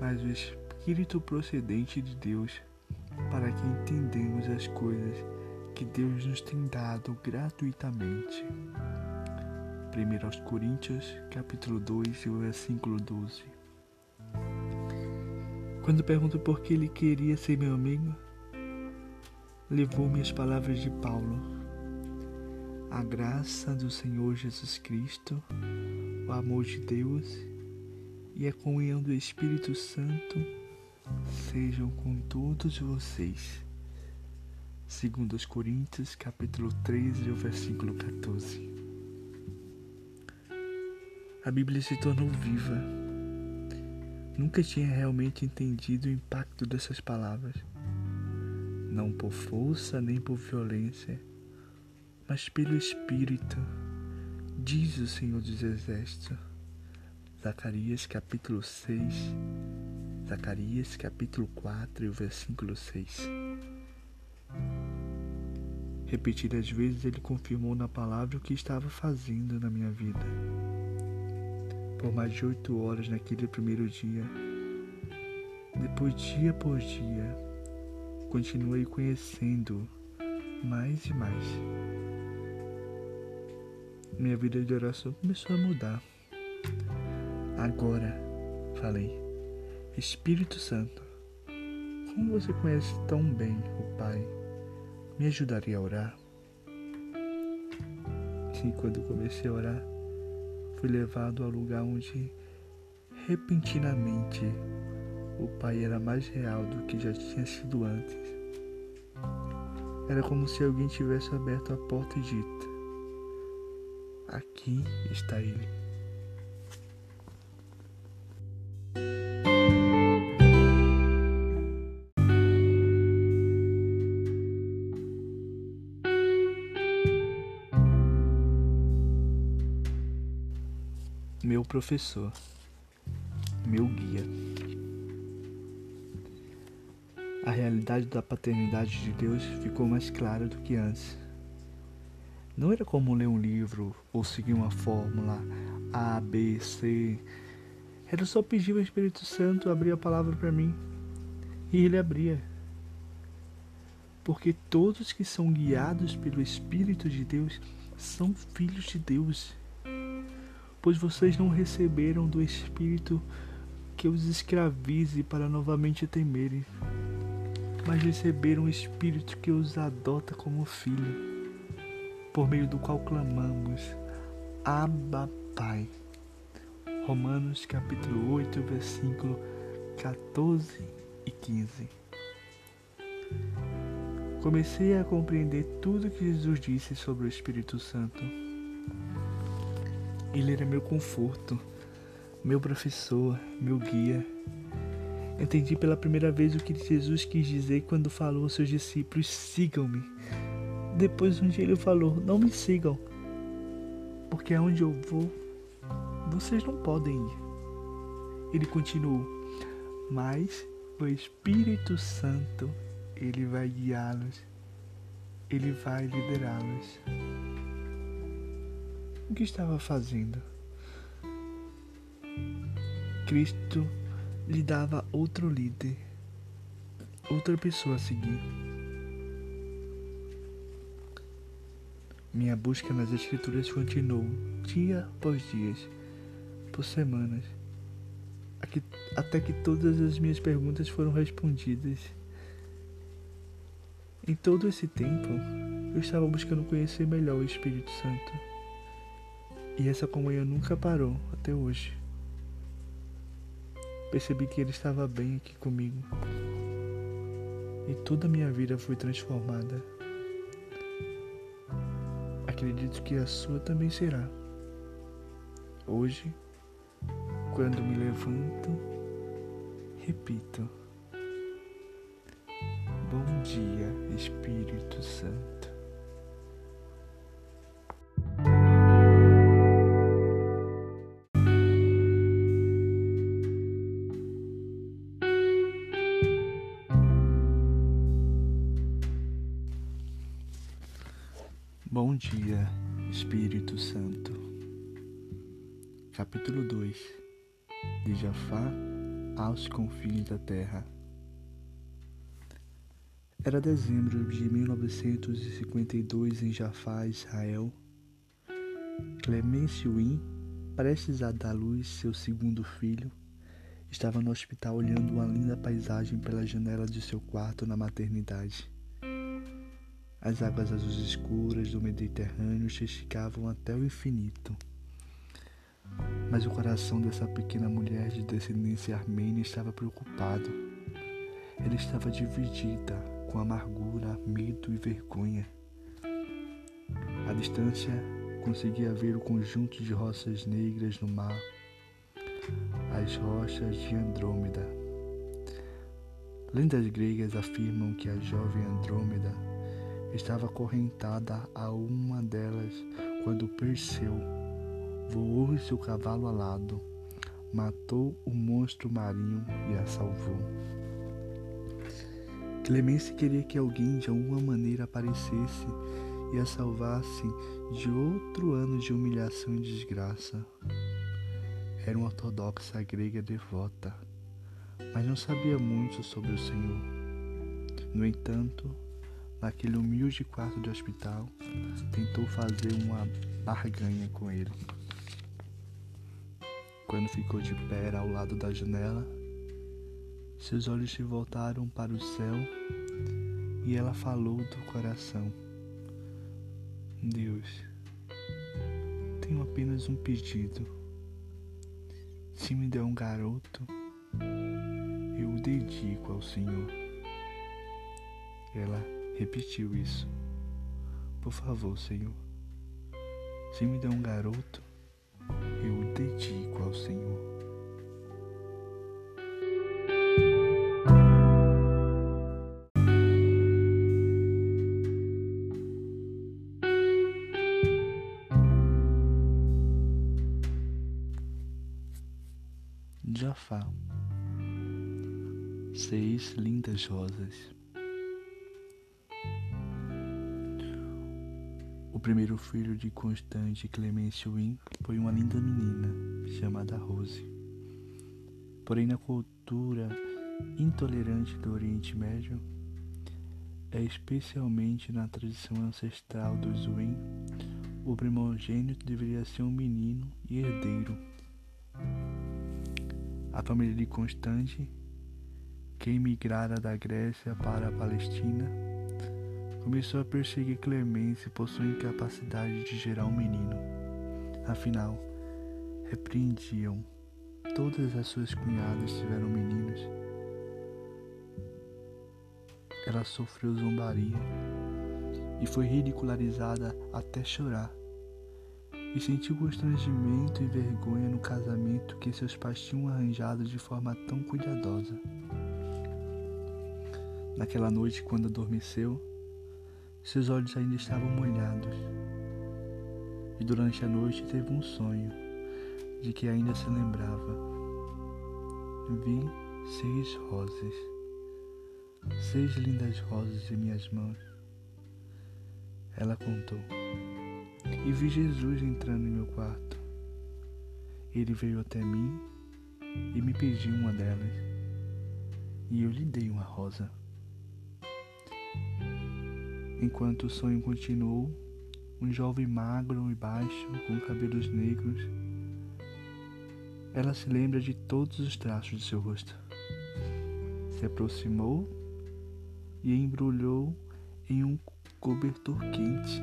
mas o Espírito procedente de Deus, para que entendemos as coisas que Deus nos tem dado gratuitamente. 1 aos Coríntios, capítulo 2, versículo 12. Quando pergunto por que ele queria ser meu amigo, levou-me as palavras de Paulo. A graça do Senhor Jesus Cristo, o amor de Deus e a comunhão do Espírito Santo sejam com todos vocês. Segundo os Coríntios, capítulo 13, versículo 14 a Bíblia se tornou viva. Nunca tinha realmente entendido o impacto dessas palavras. Não por força nem por violência, mas pelo Espírito, diz o Senhor dos Exércitos. Zacarias capítulo 6, Zacarias capítulo 4 e o versículo 6. Repetidas vezes ele confirmou na palavra o que estava fazendo na minha vida por mais de oito horas naquele primeiro dia. Depois, dia por dia, continuei conhecendo mais e mais. Minha vida de oração começou a mudar. Agora, falei, Espírito Santo, como você conhece tão bem o Pai, me ajudaria a orar? E quando comecei a orar, fui levado ao lugar onde, repentinamente, o Pai era mais real do que já tinha sido antes. Era como se alguém tivesse aberto a porta e dito: Aqui está Ele. meu professor, meu guia. Realidade da paternidade de Deus ficou mais clara do que antes. Não era como ler um livro ou seguir uma fórmula A, B, C. Era só pedir ao Espírito Santo abrir a palavra para mim. E ele abria. Porque todos que são guiados pelo Espírito de Deus são filhos de Deus pois vocês não receberam do Espírito que os escravize para novamente temerem, mas receberam o Espírito que os adota como filho, por meio do qual clamamos, Abba Pai. Romanos capítulo 8, versículo 14 e 15. Comecei a compreender tudo que Jesus disse sobre o Espírito Santo ele era meu conforto, meu professor, meu guia. Entendi pela primeira vez o que Jesus quis dizer quando falou aos seus discípulos: sigam-me. Depois, um dia, ele falou: não me sigam, porque aonde eu vou, vocês não podem ir. Ele continuou: mas o Espírito Santo, ele vai guiá-los, ele vai liderá-los o que estava fazendo. Cristo lhe dava outro líder, outra pessoa a seguir. Minha busca nas escrituras continuou, dia após dia, por semanas, até que todas as minhas perguntas foram respondidas. Em todo esse tempo, eu estava buscando conhecer melhor o Espírito Santo. E essa comunhão nunca parou até hoje. Percebi que ele estava bem aqui comigo. E toda a minha vida foi transformada. Acredito que a sua também será. Hoje, quando me levanto, repito: Bom dia, Espírito Santo. Espírito Santo. Capítulo 2 De Jafá aos confins da terra. Era dezembro de 1952 em Jafá, Israel. Clemêncio Wynne, prestes a dar luz seu segundo filho, estava no hospital olhando uma linda paisagem pela janela de seu quarto na maternidade. As águas azuis escuras do Mediterrâneo esticavam até o infinito. Mas o coração dessa pequena mulher de descendência armênia estava preocupado. Ela estava dividida com amargura, medo e vergonha. À distância, conseguia ver o conjunto de rochas negras no mar, as rochas de Andrômeda. Lendas gregas afirmam que a jovem Andrômeda estava acorrentada a uma delas quando Perseu voou seu cavalo alado, matou o monstro marinho e a salvou. Clemência queria que alguém de alguma maneira aparecesse e a salvasse de outro ano de humilhação e desgraça. Era uma ortodoxa grega devota, mas não sabia muito sobre o Senhor. No entanto, naquele humilde quarto de hospital, tentou fazer uma barganha com ele. Quando ficou de pé ao lado da janela, seus olhos se voltaram para o céu e ela falou do coração: Deus, tenho apenas um pedido. Se me der um garoto, eu o dedico ao Senhor. Ela repetiu isso. Por favor, Senhor, se me der um garoto, eu o dedico ao Senhor. Jafá. Seis lindas rosas. O primeiro filho de Constante Clemêncio Wynne foi uma linda menina chamada Rose. Porém, na cultura intolerante do Oriente Médio, é especialmente na tradição ancestral dos Wynne, o primogênito deveria ser um menino e herdeiro. A família de Constante, que emigrara da Grécia para a Palestina, começou a perseguir Clemência por sua incapacidade de gerar um menino. Afinal, repreendiam. Todas as suas cunhadas tiveram meninos. Ela sofreu zombaria e foi ridicularizada até chorar e sentiu constrangimento e vergonha no casamento que seus pais tinham arranjado de forma tão cuidadosa. Naquela noite, quando adormeceu, seus olhos ainda estavam molhados. E durante a noite teve um sonho de que ainda se lembrava. Vi seis rosas, seis lindas rosas em minhas mãos. Ela contou e vi Jesus entrando em meu quarto. Ele veio até mim e me pediu uma delas, e eu lhe dei uma rosa. Enquanto o sonho continuou, um jovem magro e baixo, com cabelos negros. Ela se lembra de todos os traços de seu rosto. Se aproximou e embrulhou em um cobertor quente.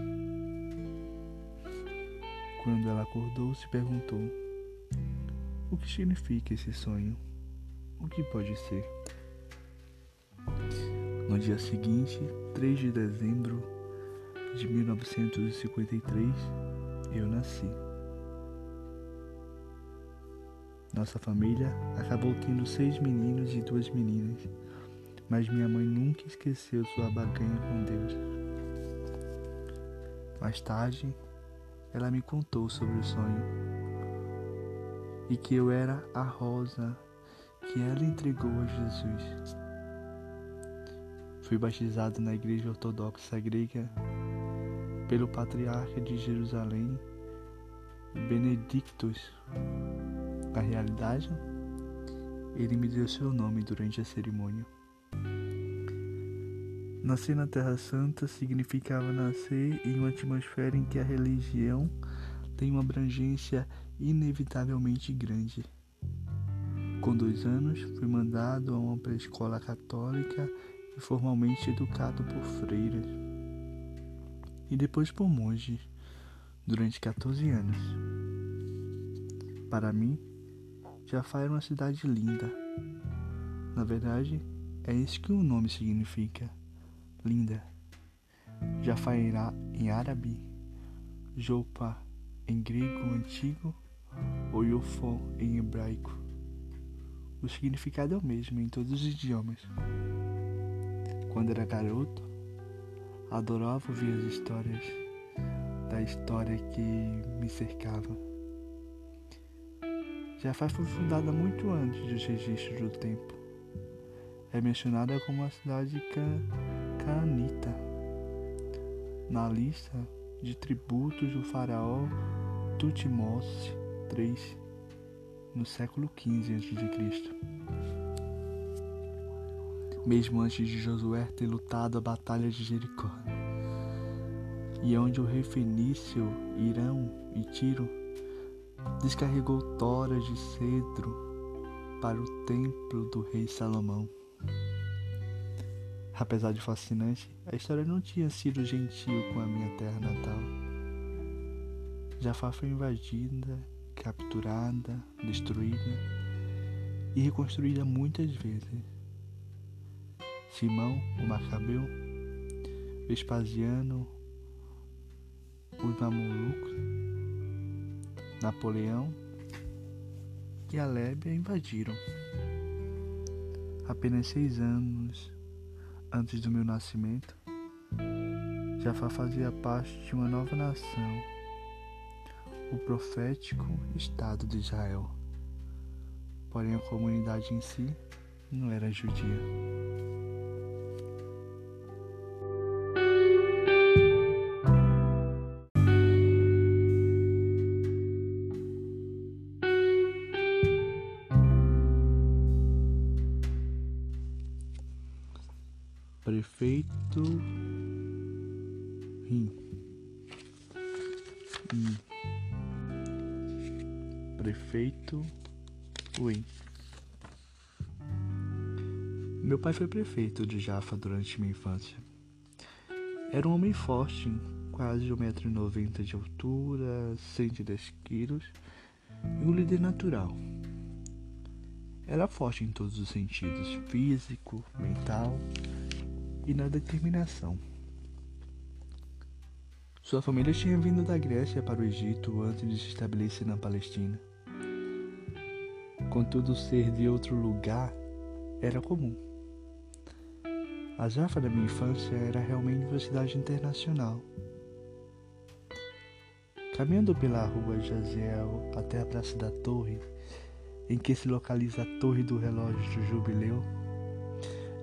Quando ela acordou, se perguntou: O que significa esse sonho? O que pode ser? No dia seguinte, 3 de dezembro de 1953, eu nasci. Nossa família acabou tendo seis meninos e duas meninas, mas minha mãe nunca esqueceu sua baganha com Deus. Mais tarde, ela me contou sobre o sonho e que eu era a rosa que ela entregou a Jesus. Fui batizado na Igreja Ortodoxa Grega pelo Patriarca de Jerusalém, Benedictus. Na realidade, ele me deu seu nome durante a cerimônia. Nascer na Terra Santa significava nascer em uma atmosfera em que a religião tem uma abrangência inevitavelmente grande. Com dois anos, fui mandado a uma pré-escola católica e formalmente educado por freiras. E depois por monges, durante 14 anos. Para mim, Jafar era uma cidade linda. Na verdade, é isso que o nome significa linda. Jafar em árabe, Jopa em grego antigo ou Yofó em hebraico. O significado é o mesmo em todos os idiomas. Quando era garoto, adorava ouvir as histórias da história que me cercava. Jafar foi fundada muito antes dos registros do tempo. É mencionada como a cidade Canita na lista de tributos do faraó Tutmose III no século XV a.C. Mesmo antes de Josué ter lutado a batalha de Jericó, e onde o rei fenício Irão e Tiro descarregou toras de cedro para o templo do rei Salomão. Apesar de fascinante, a história não tinha sido gentil com a minha terra natal. Jafar foi invadida, capturada, destruída e reconstruída muitas vezes. Simão, o Macabeu, Vespasiano, os Mamelucos, Napoleão e a Lébia invadiram. Apenas seis anos antes do meu nascimento, Jafar fazia parte de uma nova nação, o profético Estado de Israel. Porém, a comunidade em si não era judia. Foi prefeito de Jaffa durante minha infância. Era um homem forte, quase 1,90m de altura, 110 quilos, e um líder natural. Era forte em todos os sentidos, físico, mental e na determinação. Sua família tinha vindo da Grécia para o Egito antes de se estabelecer na Palestina. Contudo, ser de outro lugar era comum. A Jaffa da minha infância era realmente uma cidade internacional. Caminhando pela rua Jaziel até a Praça da Torre, em que se localiza a Torre do Relógio do Jubileu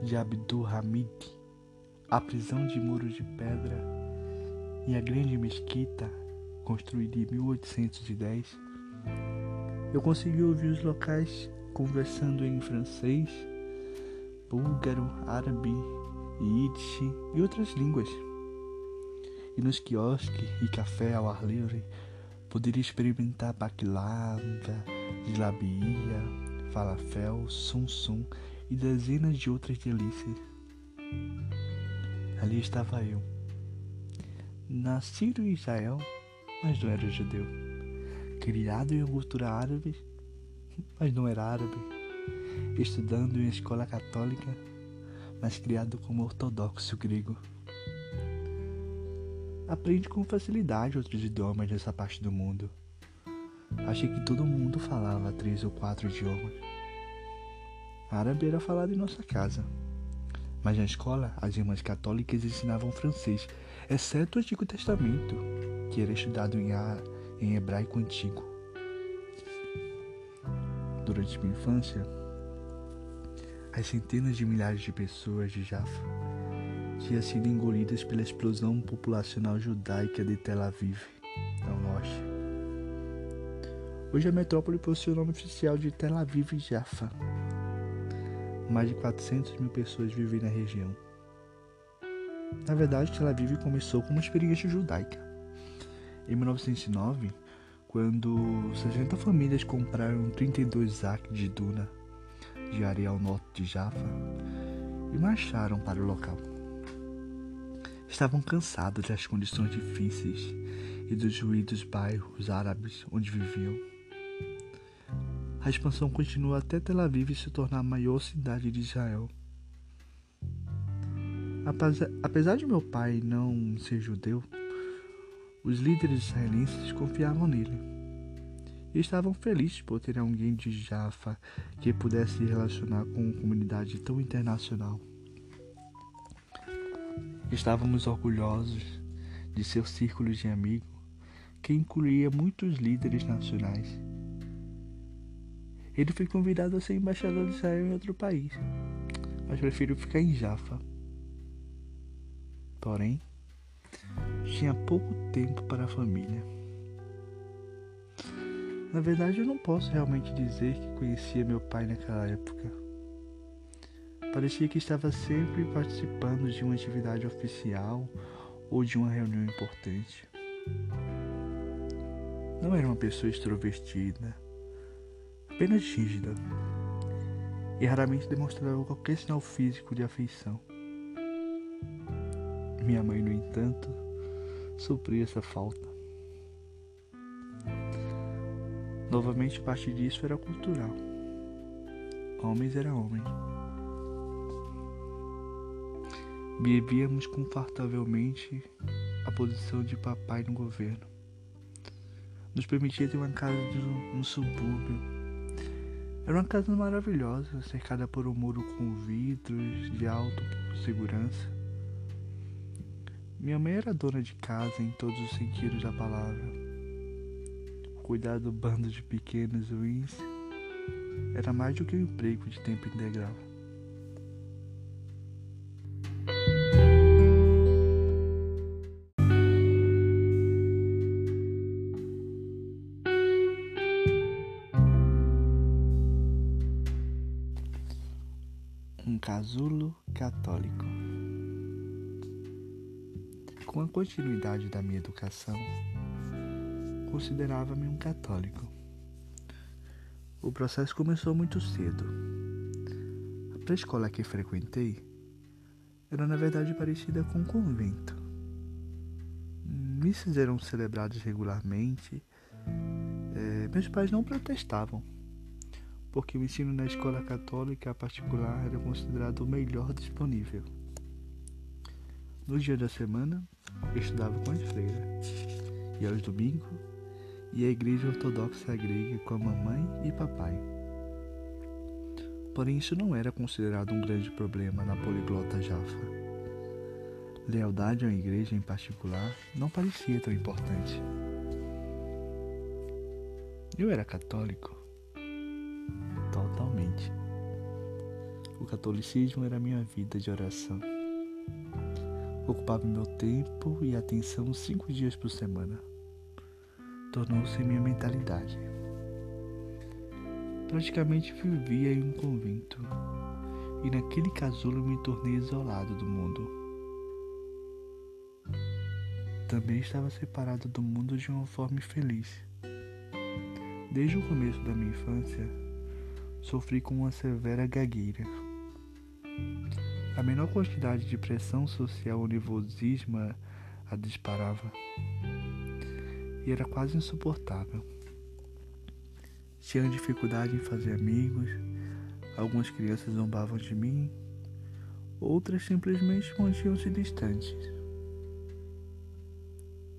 de Abdul Hamid, a prisão de muros de pedra e a grande mesquita, construída em 1810, eu consegui ouvir os locais conversando em francês, búlgaro, árabe, yiddish e outras línguas. E nos quiosques e café ao ar livre, poderia experimentar baklava, gilabia, falafel, sum-sum e dezenas de outras delícias. Ali estava eu, nascido em Israel, mas não era judeu, criado em uma cultura árabe, mas não era árabe, estudando em escola católica, mas criado como ortodoxo grego. Aprende com facilidade outros idiomas nessa parte do mundo. Achei que todo mundo falava três ou quatro idiomas. Árabe era falado em nossa casa. Mas na escola, as irmãs católicas ensinavam francês, exceto o Antigo Testamento, que era estudado em, em hebraico antigo. Durante minha infância, as centenas de milhares de pessoas de Jaffa tinham sido engolidas pela explosão populacional judaica de Tel Aviv, ao norte. Hoje a metrópole possui o nome oficial de Tel Aviv Jaffa. Mais de 400 mil pessoas vivem na região. Na verdade, Tel Aviv começou como uma experiência judaica. Em 1909, quando 60 famílias compraram 32 acres de duna de areia ao norte de Jaffa e marcharam para o local. Estavam cansados das condições difíceis e dos ruídos bairros árabes onde viviam. A expansão continuou até Tel Aviv se tornar a maior cidade de Israel. Apesar de meu pai não ser judeu, os líderes israelenses confiavam nele e estavam felizes por ter alguém de Jaffa que pudesse se relacionar com uma comunidade tão internacional. Estávamos orgulhosos de seu círculo de amigos, que incluía muitos líderes nacionais. Ele foi convidado a ser embaixador de Israel em outro país, mas preferiu ficar em Jaffa. Porém, tinha pouco tempo para a família. Na verdade, eu não posso realmente dizer que conhecia meu pai naquela época. Parecia que estava sempre participando de uma atividade oficial ou de uma reunião importante. Não era uma pessoa extrovertida, apenas rígida, e raramente demonstrava qualquer sinal físico de afeição. Minha mãe, no entanto, supria essa falta. Novamente, parte disso era cultural. Homens era homem. Vivíamos confortavelmente a posição de papai no governo. Nos permitia ter uma casa no subúrbio. Era uma casa maravilhosa, cercada por um muro com vidros de alta segurança. Minha mãe era dona de casa em todos os sentidos da palavra cuidar do bando de pequenos ruins era mais do que um emprego de tempo integral. Um casulo católico. Com a continuidade da minha educação, considerava-me um católico. O processo começou muito cedo. A pré-escola que frequentei era na verdade parecida com um convento. Missas eram celebradas regularmente. É, meus pais não protestavam, porque o ensino na escola católica particular era considerado o melhor disponível. No dia da semana, eu estudava com as freiras, e aos domingos e a Igreja Ortodoxa Grega com a mamãe e papai. Porém, isso não era considerado um grande problema na poliglota Jaffa. Lealdade uma igreja em particular não parecia tão importante. Eu era católico? Totalmente. O catolicismo era minha vida de oração. Ocupava meu tempo e atenção cinco dias por semana tornou-se minha mentalidade. Praticamente vivia em um convento, e naquele casulo me tornei isolado do mundo. também estava separado do mundo de uma forma infeliz. Desde o começo da minha infância, sofri com uma severa gagueira. A menor quantidade de pressão social ou nervosismo a disparava. E era quase insuportável. Tinha dificuldade em fazer amigos, algumas crianças zombavam de mim, outras simplesmente mantinham-se distantes.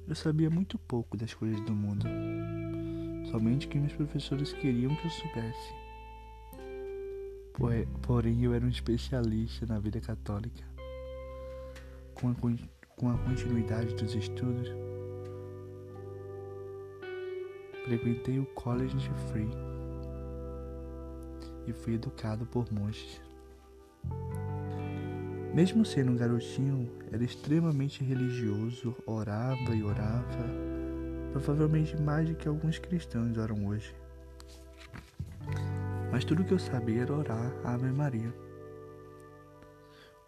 Eu sabia muito pouco das coisas do mundo, somente que meus professores queriam que eu soubesse. Porém, eu era um especialista na vida católica. Com a, com a continuidade dos estudos, frequentei o College de Free e fui educado por monges. Mesmo sendo um garotinho, era extremamente religioso, orava e orava, provavelmente mais do que alguns cristãos oram hoje. Mas tudo que eu sabia era orar a Ave Maria,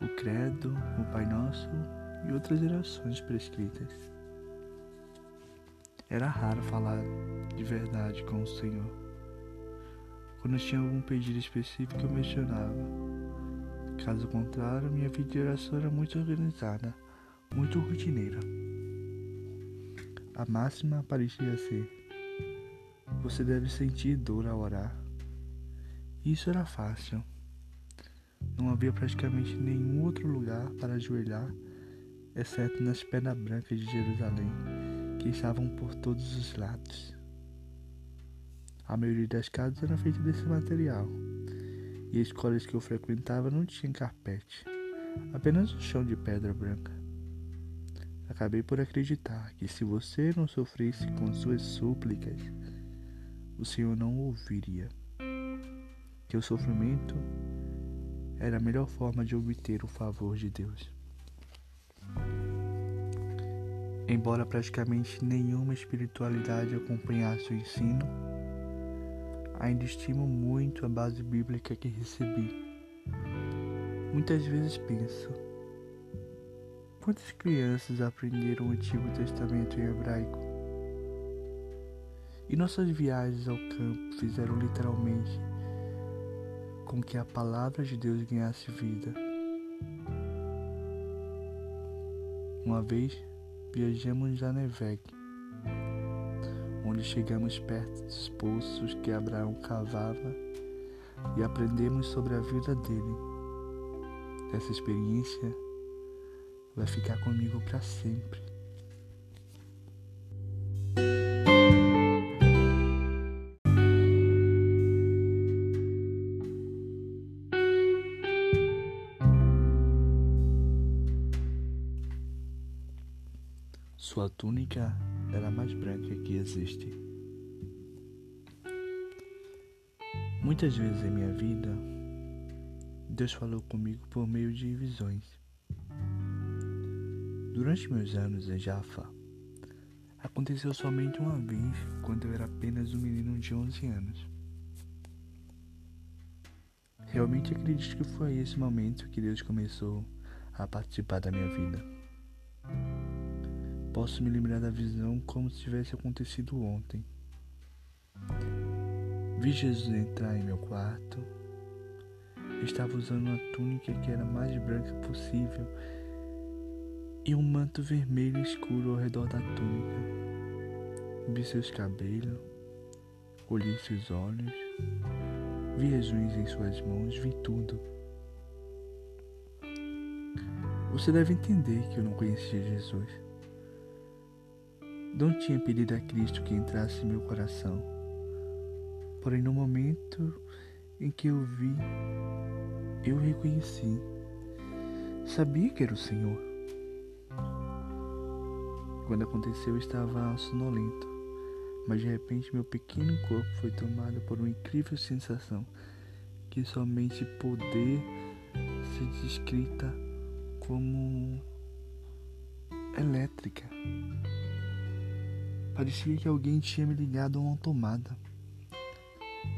o Credo, o Pai Nosso e outras orações prescritas. Era raro falar de verdade com o Senhor. Quando tinha algum pedido específico, eu mencionava. Caso contrário, minha vida de oração era muito organizada, muito rotineira. A máxima parecia ser: Você deve sentir dor ao orar. Isso era fácil. Não havia praticamente nenhum outro lugar para ajoelhar, exceto nas pedras brancas de Jerusalém, que estavam por todos os lados. A maioria das casas era feita desse material, e as escolas que eu frequentava não tinham carpete, apenas um chão de pedra branca. Acabei por acreditar que se você não sofresse com suas súplicas, o Senhor não ouviria. Que o sofrimento era a melhor forma de obter o favor de Deus. Embora praticamente nenhuma espiritualidade acompanhasse o ensino, ainda estimo muito a base bíblica que recebi. Muitas vezes penso: quantas crianças aprenderam o Antigo Testamento em hebraico? E nossas viagens ao campo fizeram literalmente com que a palavra de Deus ganhasse vida. Uma vez viajamos a Neveg, onde chegamos perto dos poços que Abraão cavava e aprendemos sobre a vida dele. Essa experiência vai ficar comigo para sempre. Sua túnica era a mais branca que existe. Muitas vezes em minha vida, Deus falou comigo por meio de visões. Durante meus anos em Jaffa, aconteceu somente uma vez quando eu era apenas um menino de 11 anos. Realmente acredito que foi esse momento que Deus começou a participar da minha vida. Posso me lembrar da visão como se tivesse acontecido ontem. Vi Jesus entrar em meu quarto. Estava usando uma túnica que era mais branca possível e um manto vermelho escuro ao redor da túnica. Vi seus cabelos, olhei seus olhos, vi Jesus em suas mãos, vi tudo. Você deve entender que eu não conhecia Jesus. Não tinha pedido a Cristo que entrasse em meu coração. Porém, no momento em que eu vi, eu reconheci. Sabia que era o Senhor. Quando aconteceu, eu estava sonolento, mas de repente meu pequeno corpo foi tomado por uma incrível sensação que somente poder ser descrita como elétrica. Parecia que alguém tinha me ligado a uma tomada.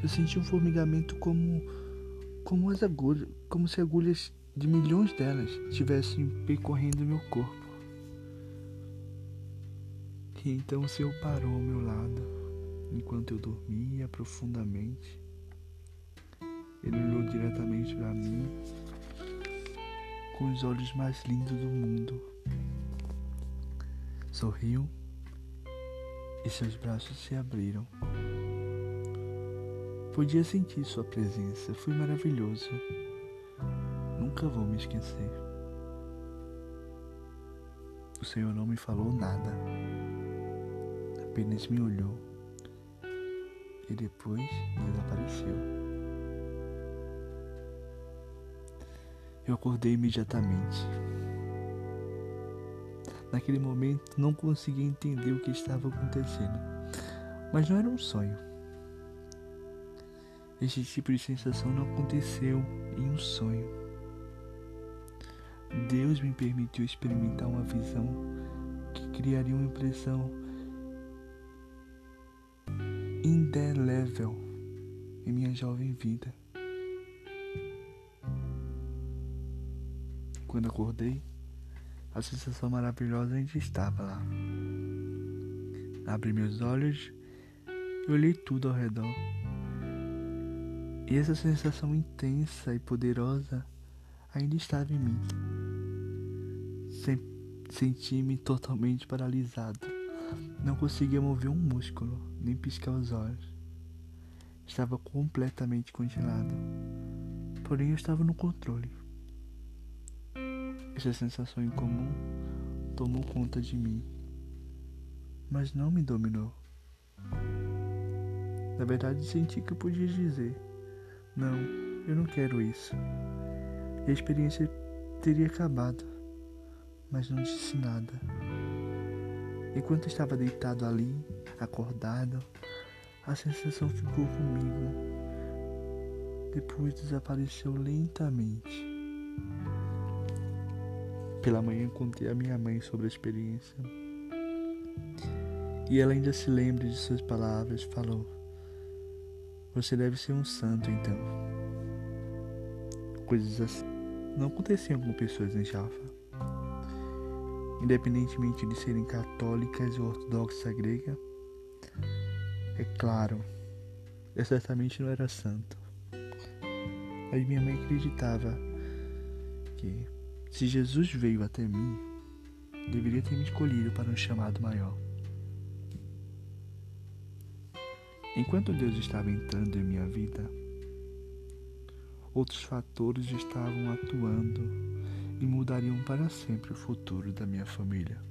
Eu senti um formigamento como como as agulhas, como se agulhas de milhões delas estivessem percorrendo meu corpo. E então o Senhor parou ao meu lado, enquanto eu dormia profundamente. Ele olhou diretamente para mim, com os olhos mais lindos do mundo. Sorriu e seus braços se abriram. Podia sentir sua presença, foi maravilhoso. Nunca vou me esquecer. O Senhor não me falou nada, apenas me olhou e depois desapareceu. Eu acordei imediatamente. Naquele momento não conseguia entender o que estava acontecendo, mas não era um sonho. Esse tipo de sensação não aconteceu em um sonho. Deus me permitiu experimentar uma visão que criaria uma impressão indelével em minha jovem vida. Quando acordei, a sensação maravilhosa ainda estava lá. Abri meus olhos e olhei tudo ao redor. E essa sensação intensa e poderosa ainda estava em mim. Senti-me totalmente paralisado. Não conseguia mover um músculo, nem piscar os olhos. Estava completamente congelado. Porém, eu estava no controle. Essa sensação incomum tomou conta de mim, mas não me dominou. Na verdade, senti que eu podia dizer: Não, eu não quero isso. E a experiência teria acabado, mas não disse nada. Enquanto estava deitado ali, acordado, a sensação ficou comigo. Depois desapareceu lentamente. Pela manhã contei a minha mãe sobre a experiência. E ela ainda se lembra de suas palavras, falou: Você deve ser um santo então. Coisas assim não aconteciam com pessoas em Jaffa. Independentemente de serem católicas ou ortodoxas grega, é claro, eu certamente não era santo. Mas minha mãe acreditava que se Jesus veio até mim, deveria ter me escolhido para um chamado maior. Enquanto Deus estava entrando em minha vida, outros fatores estavam atuando e mudariam para sempre o futuro da minha família.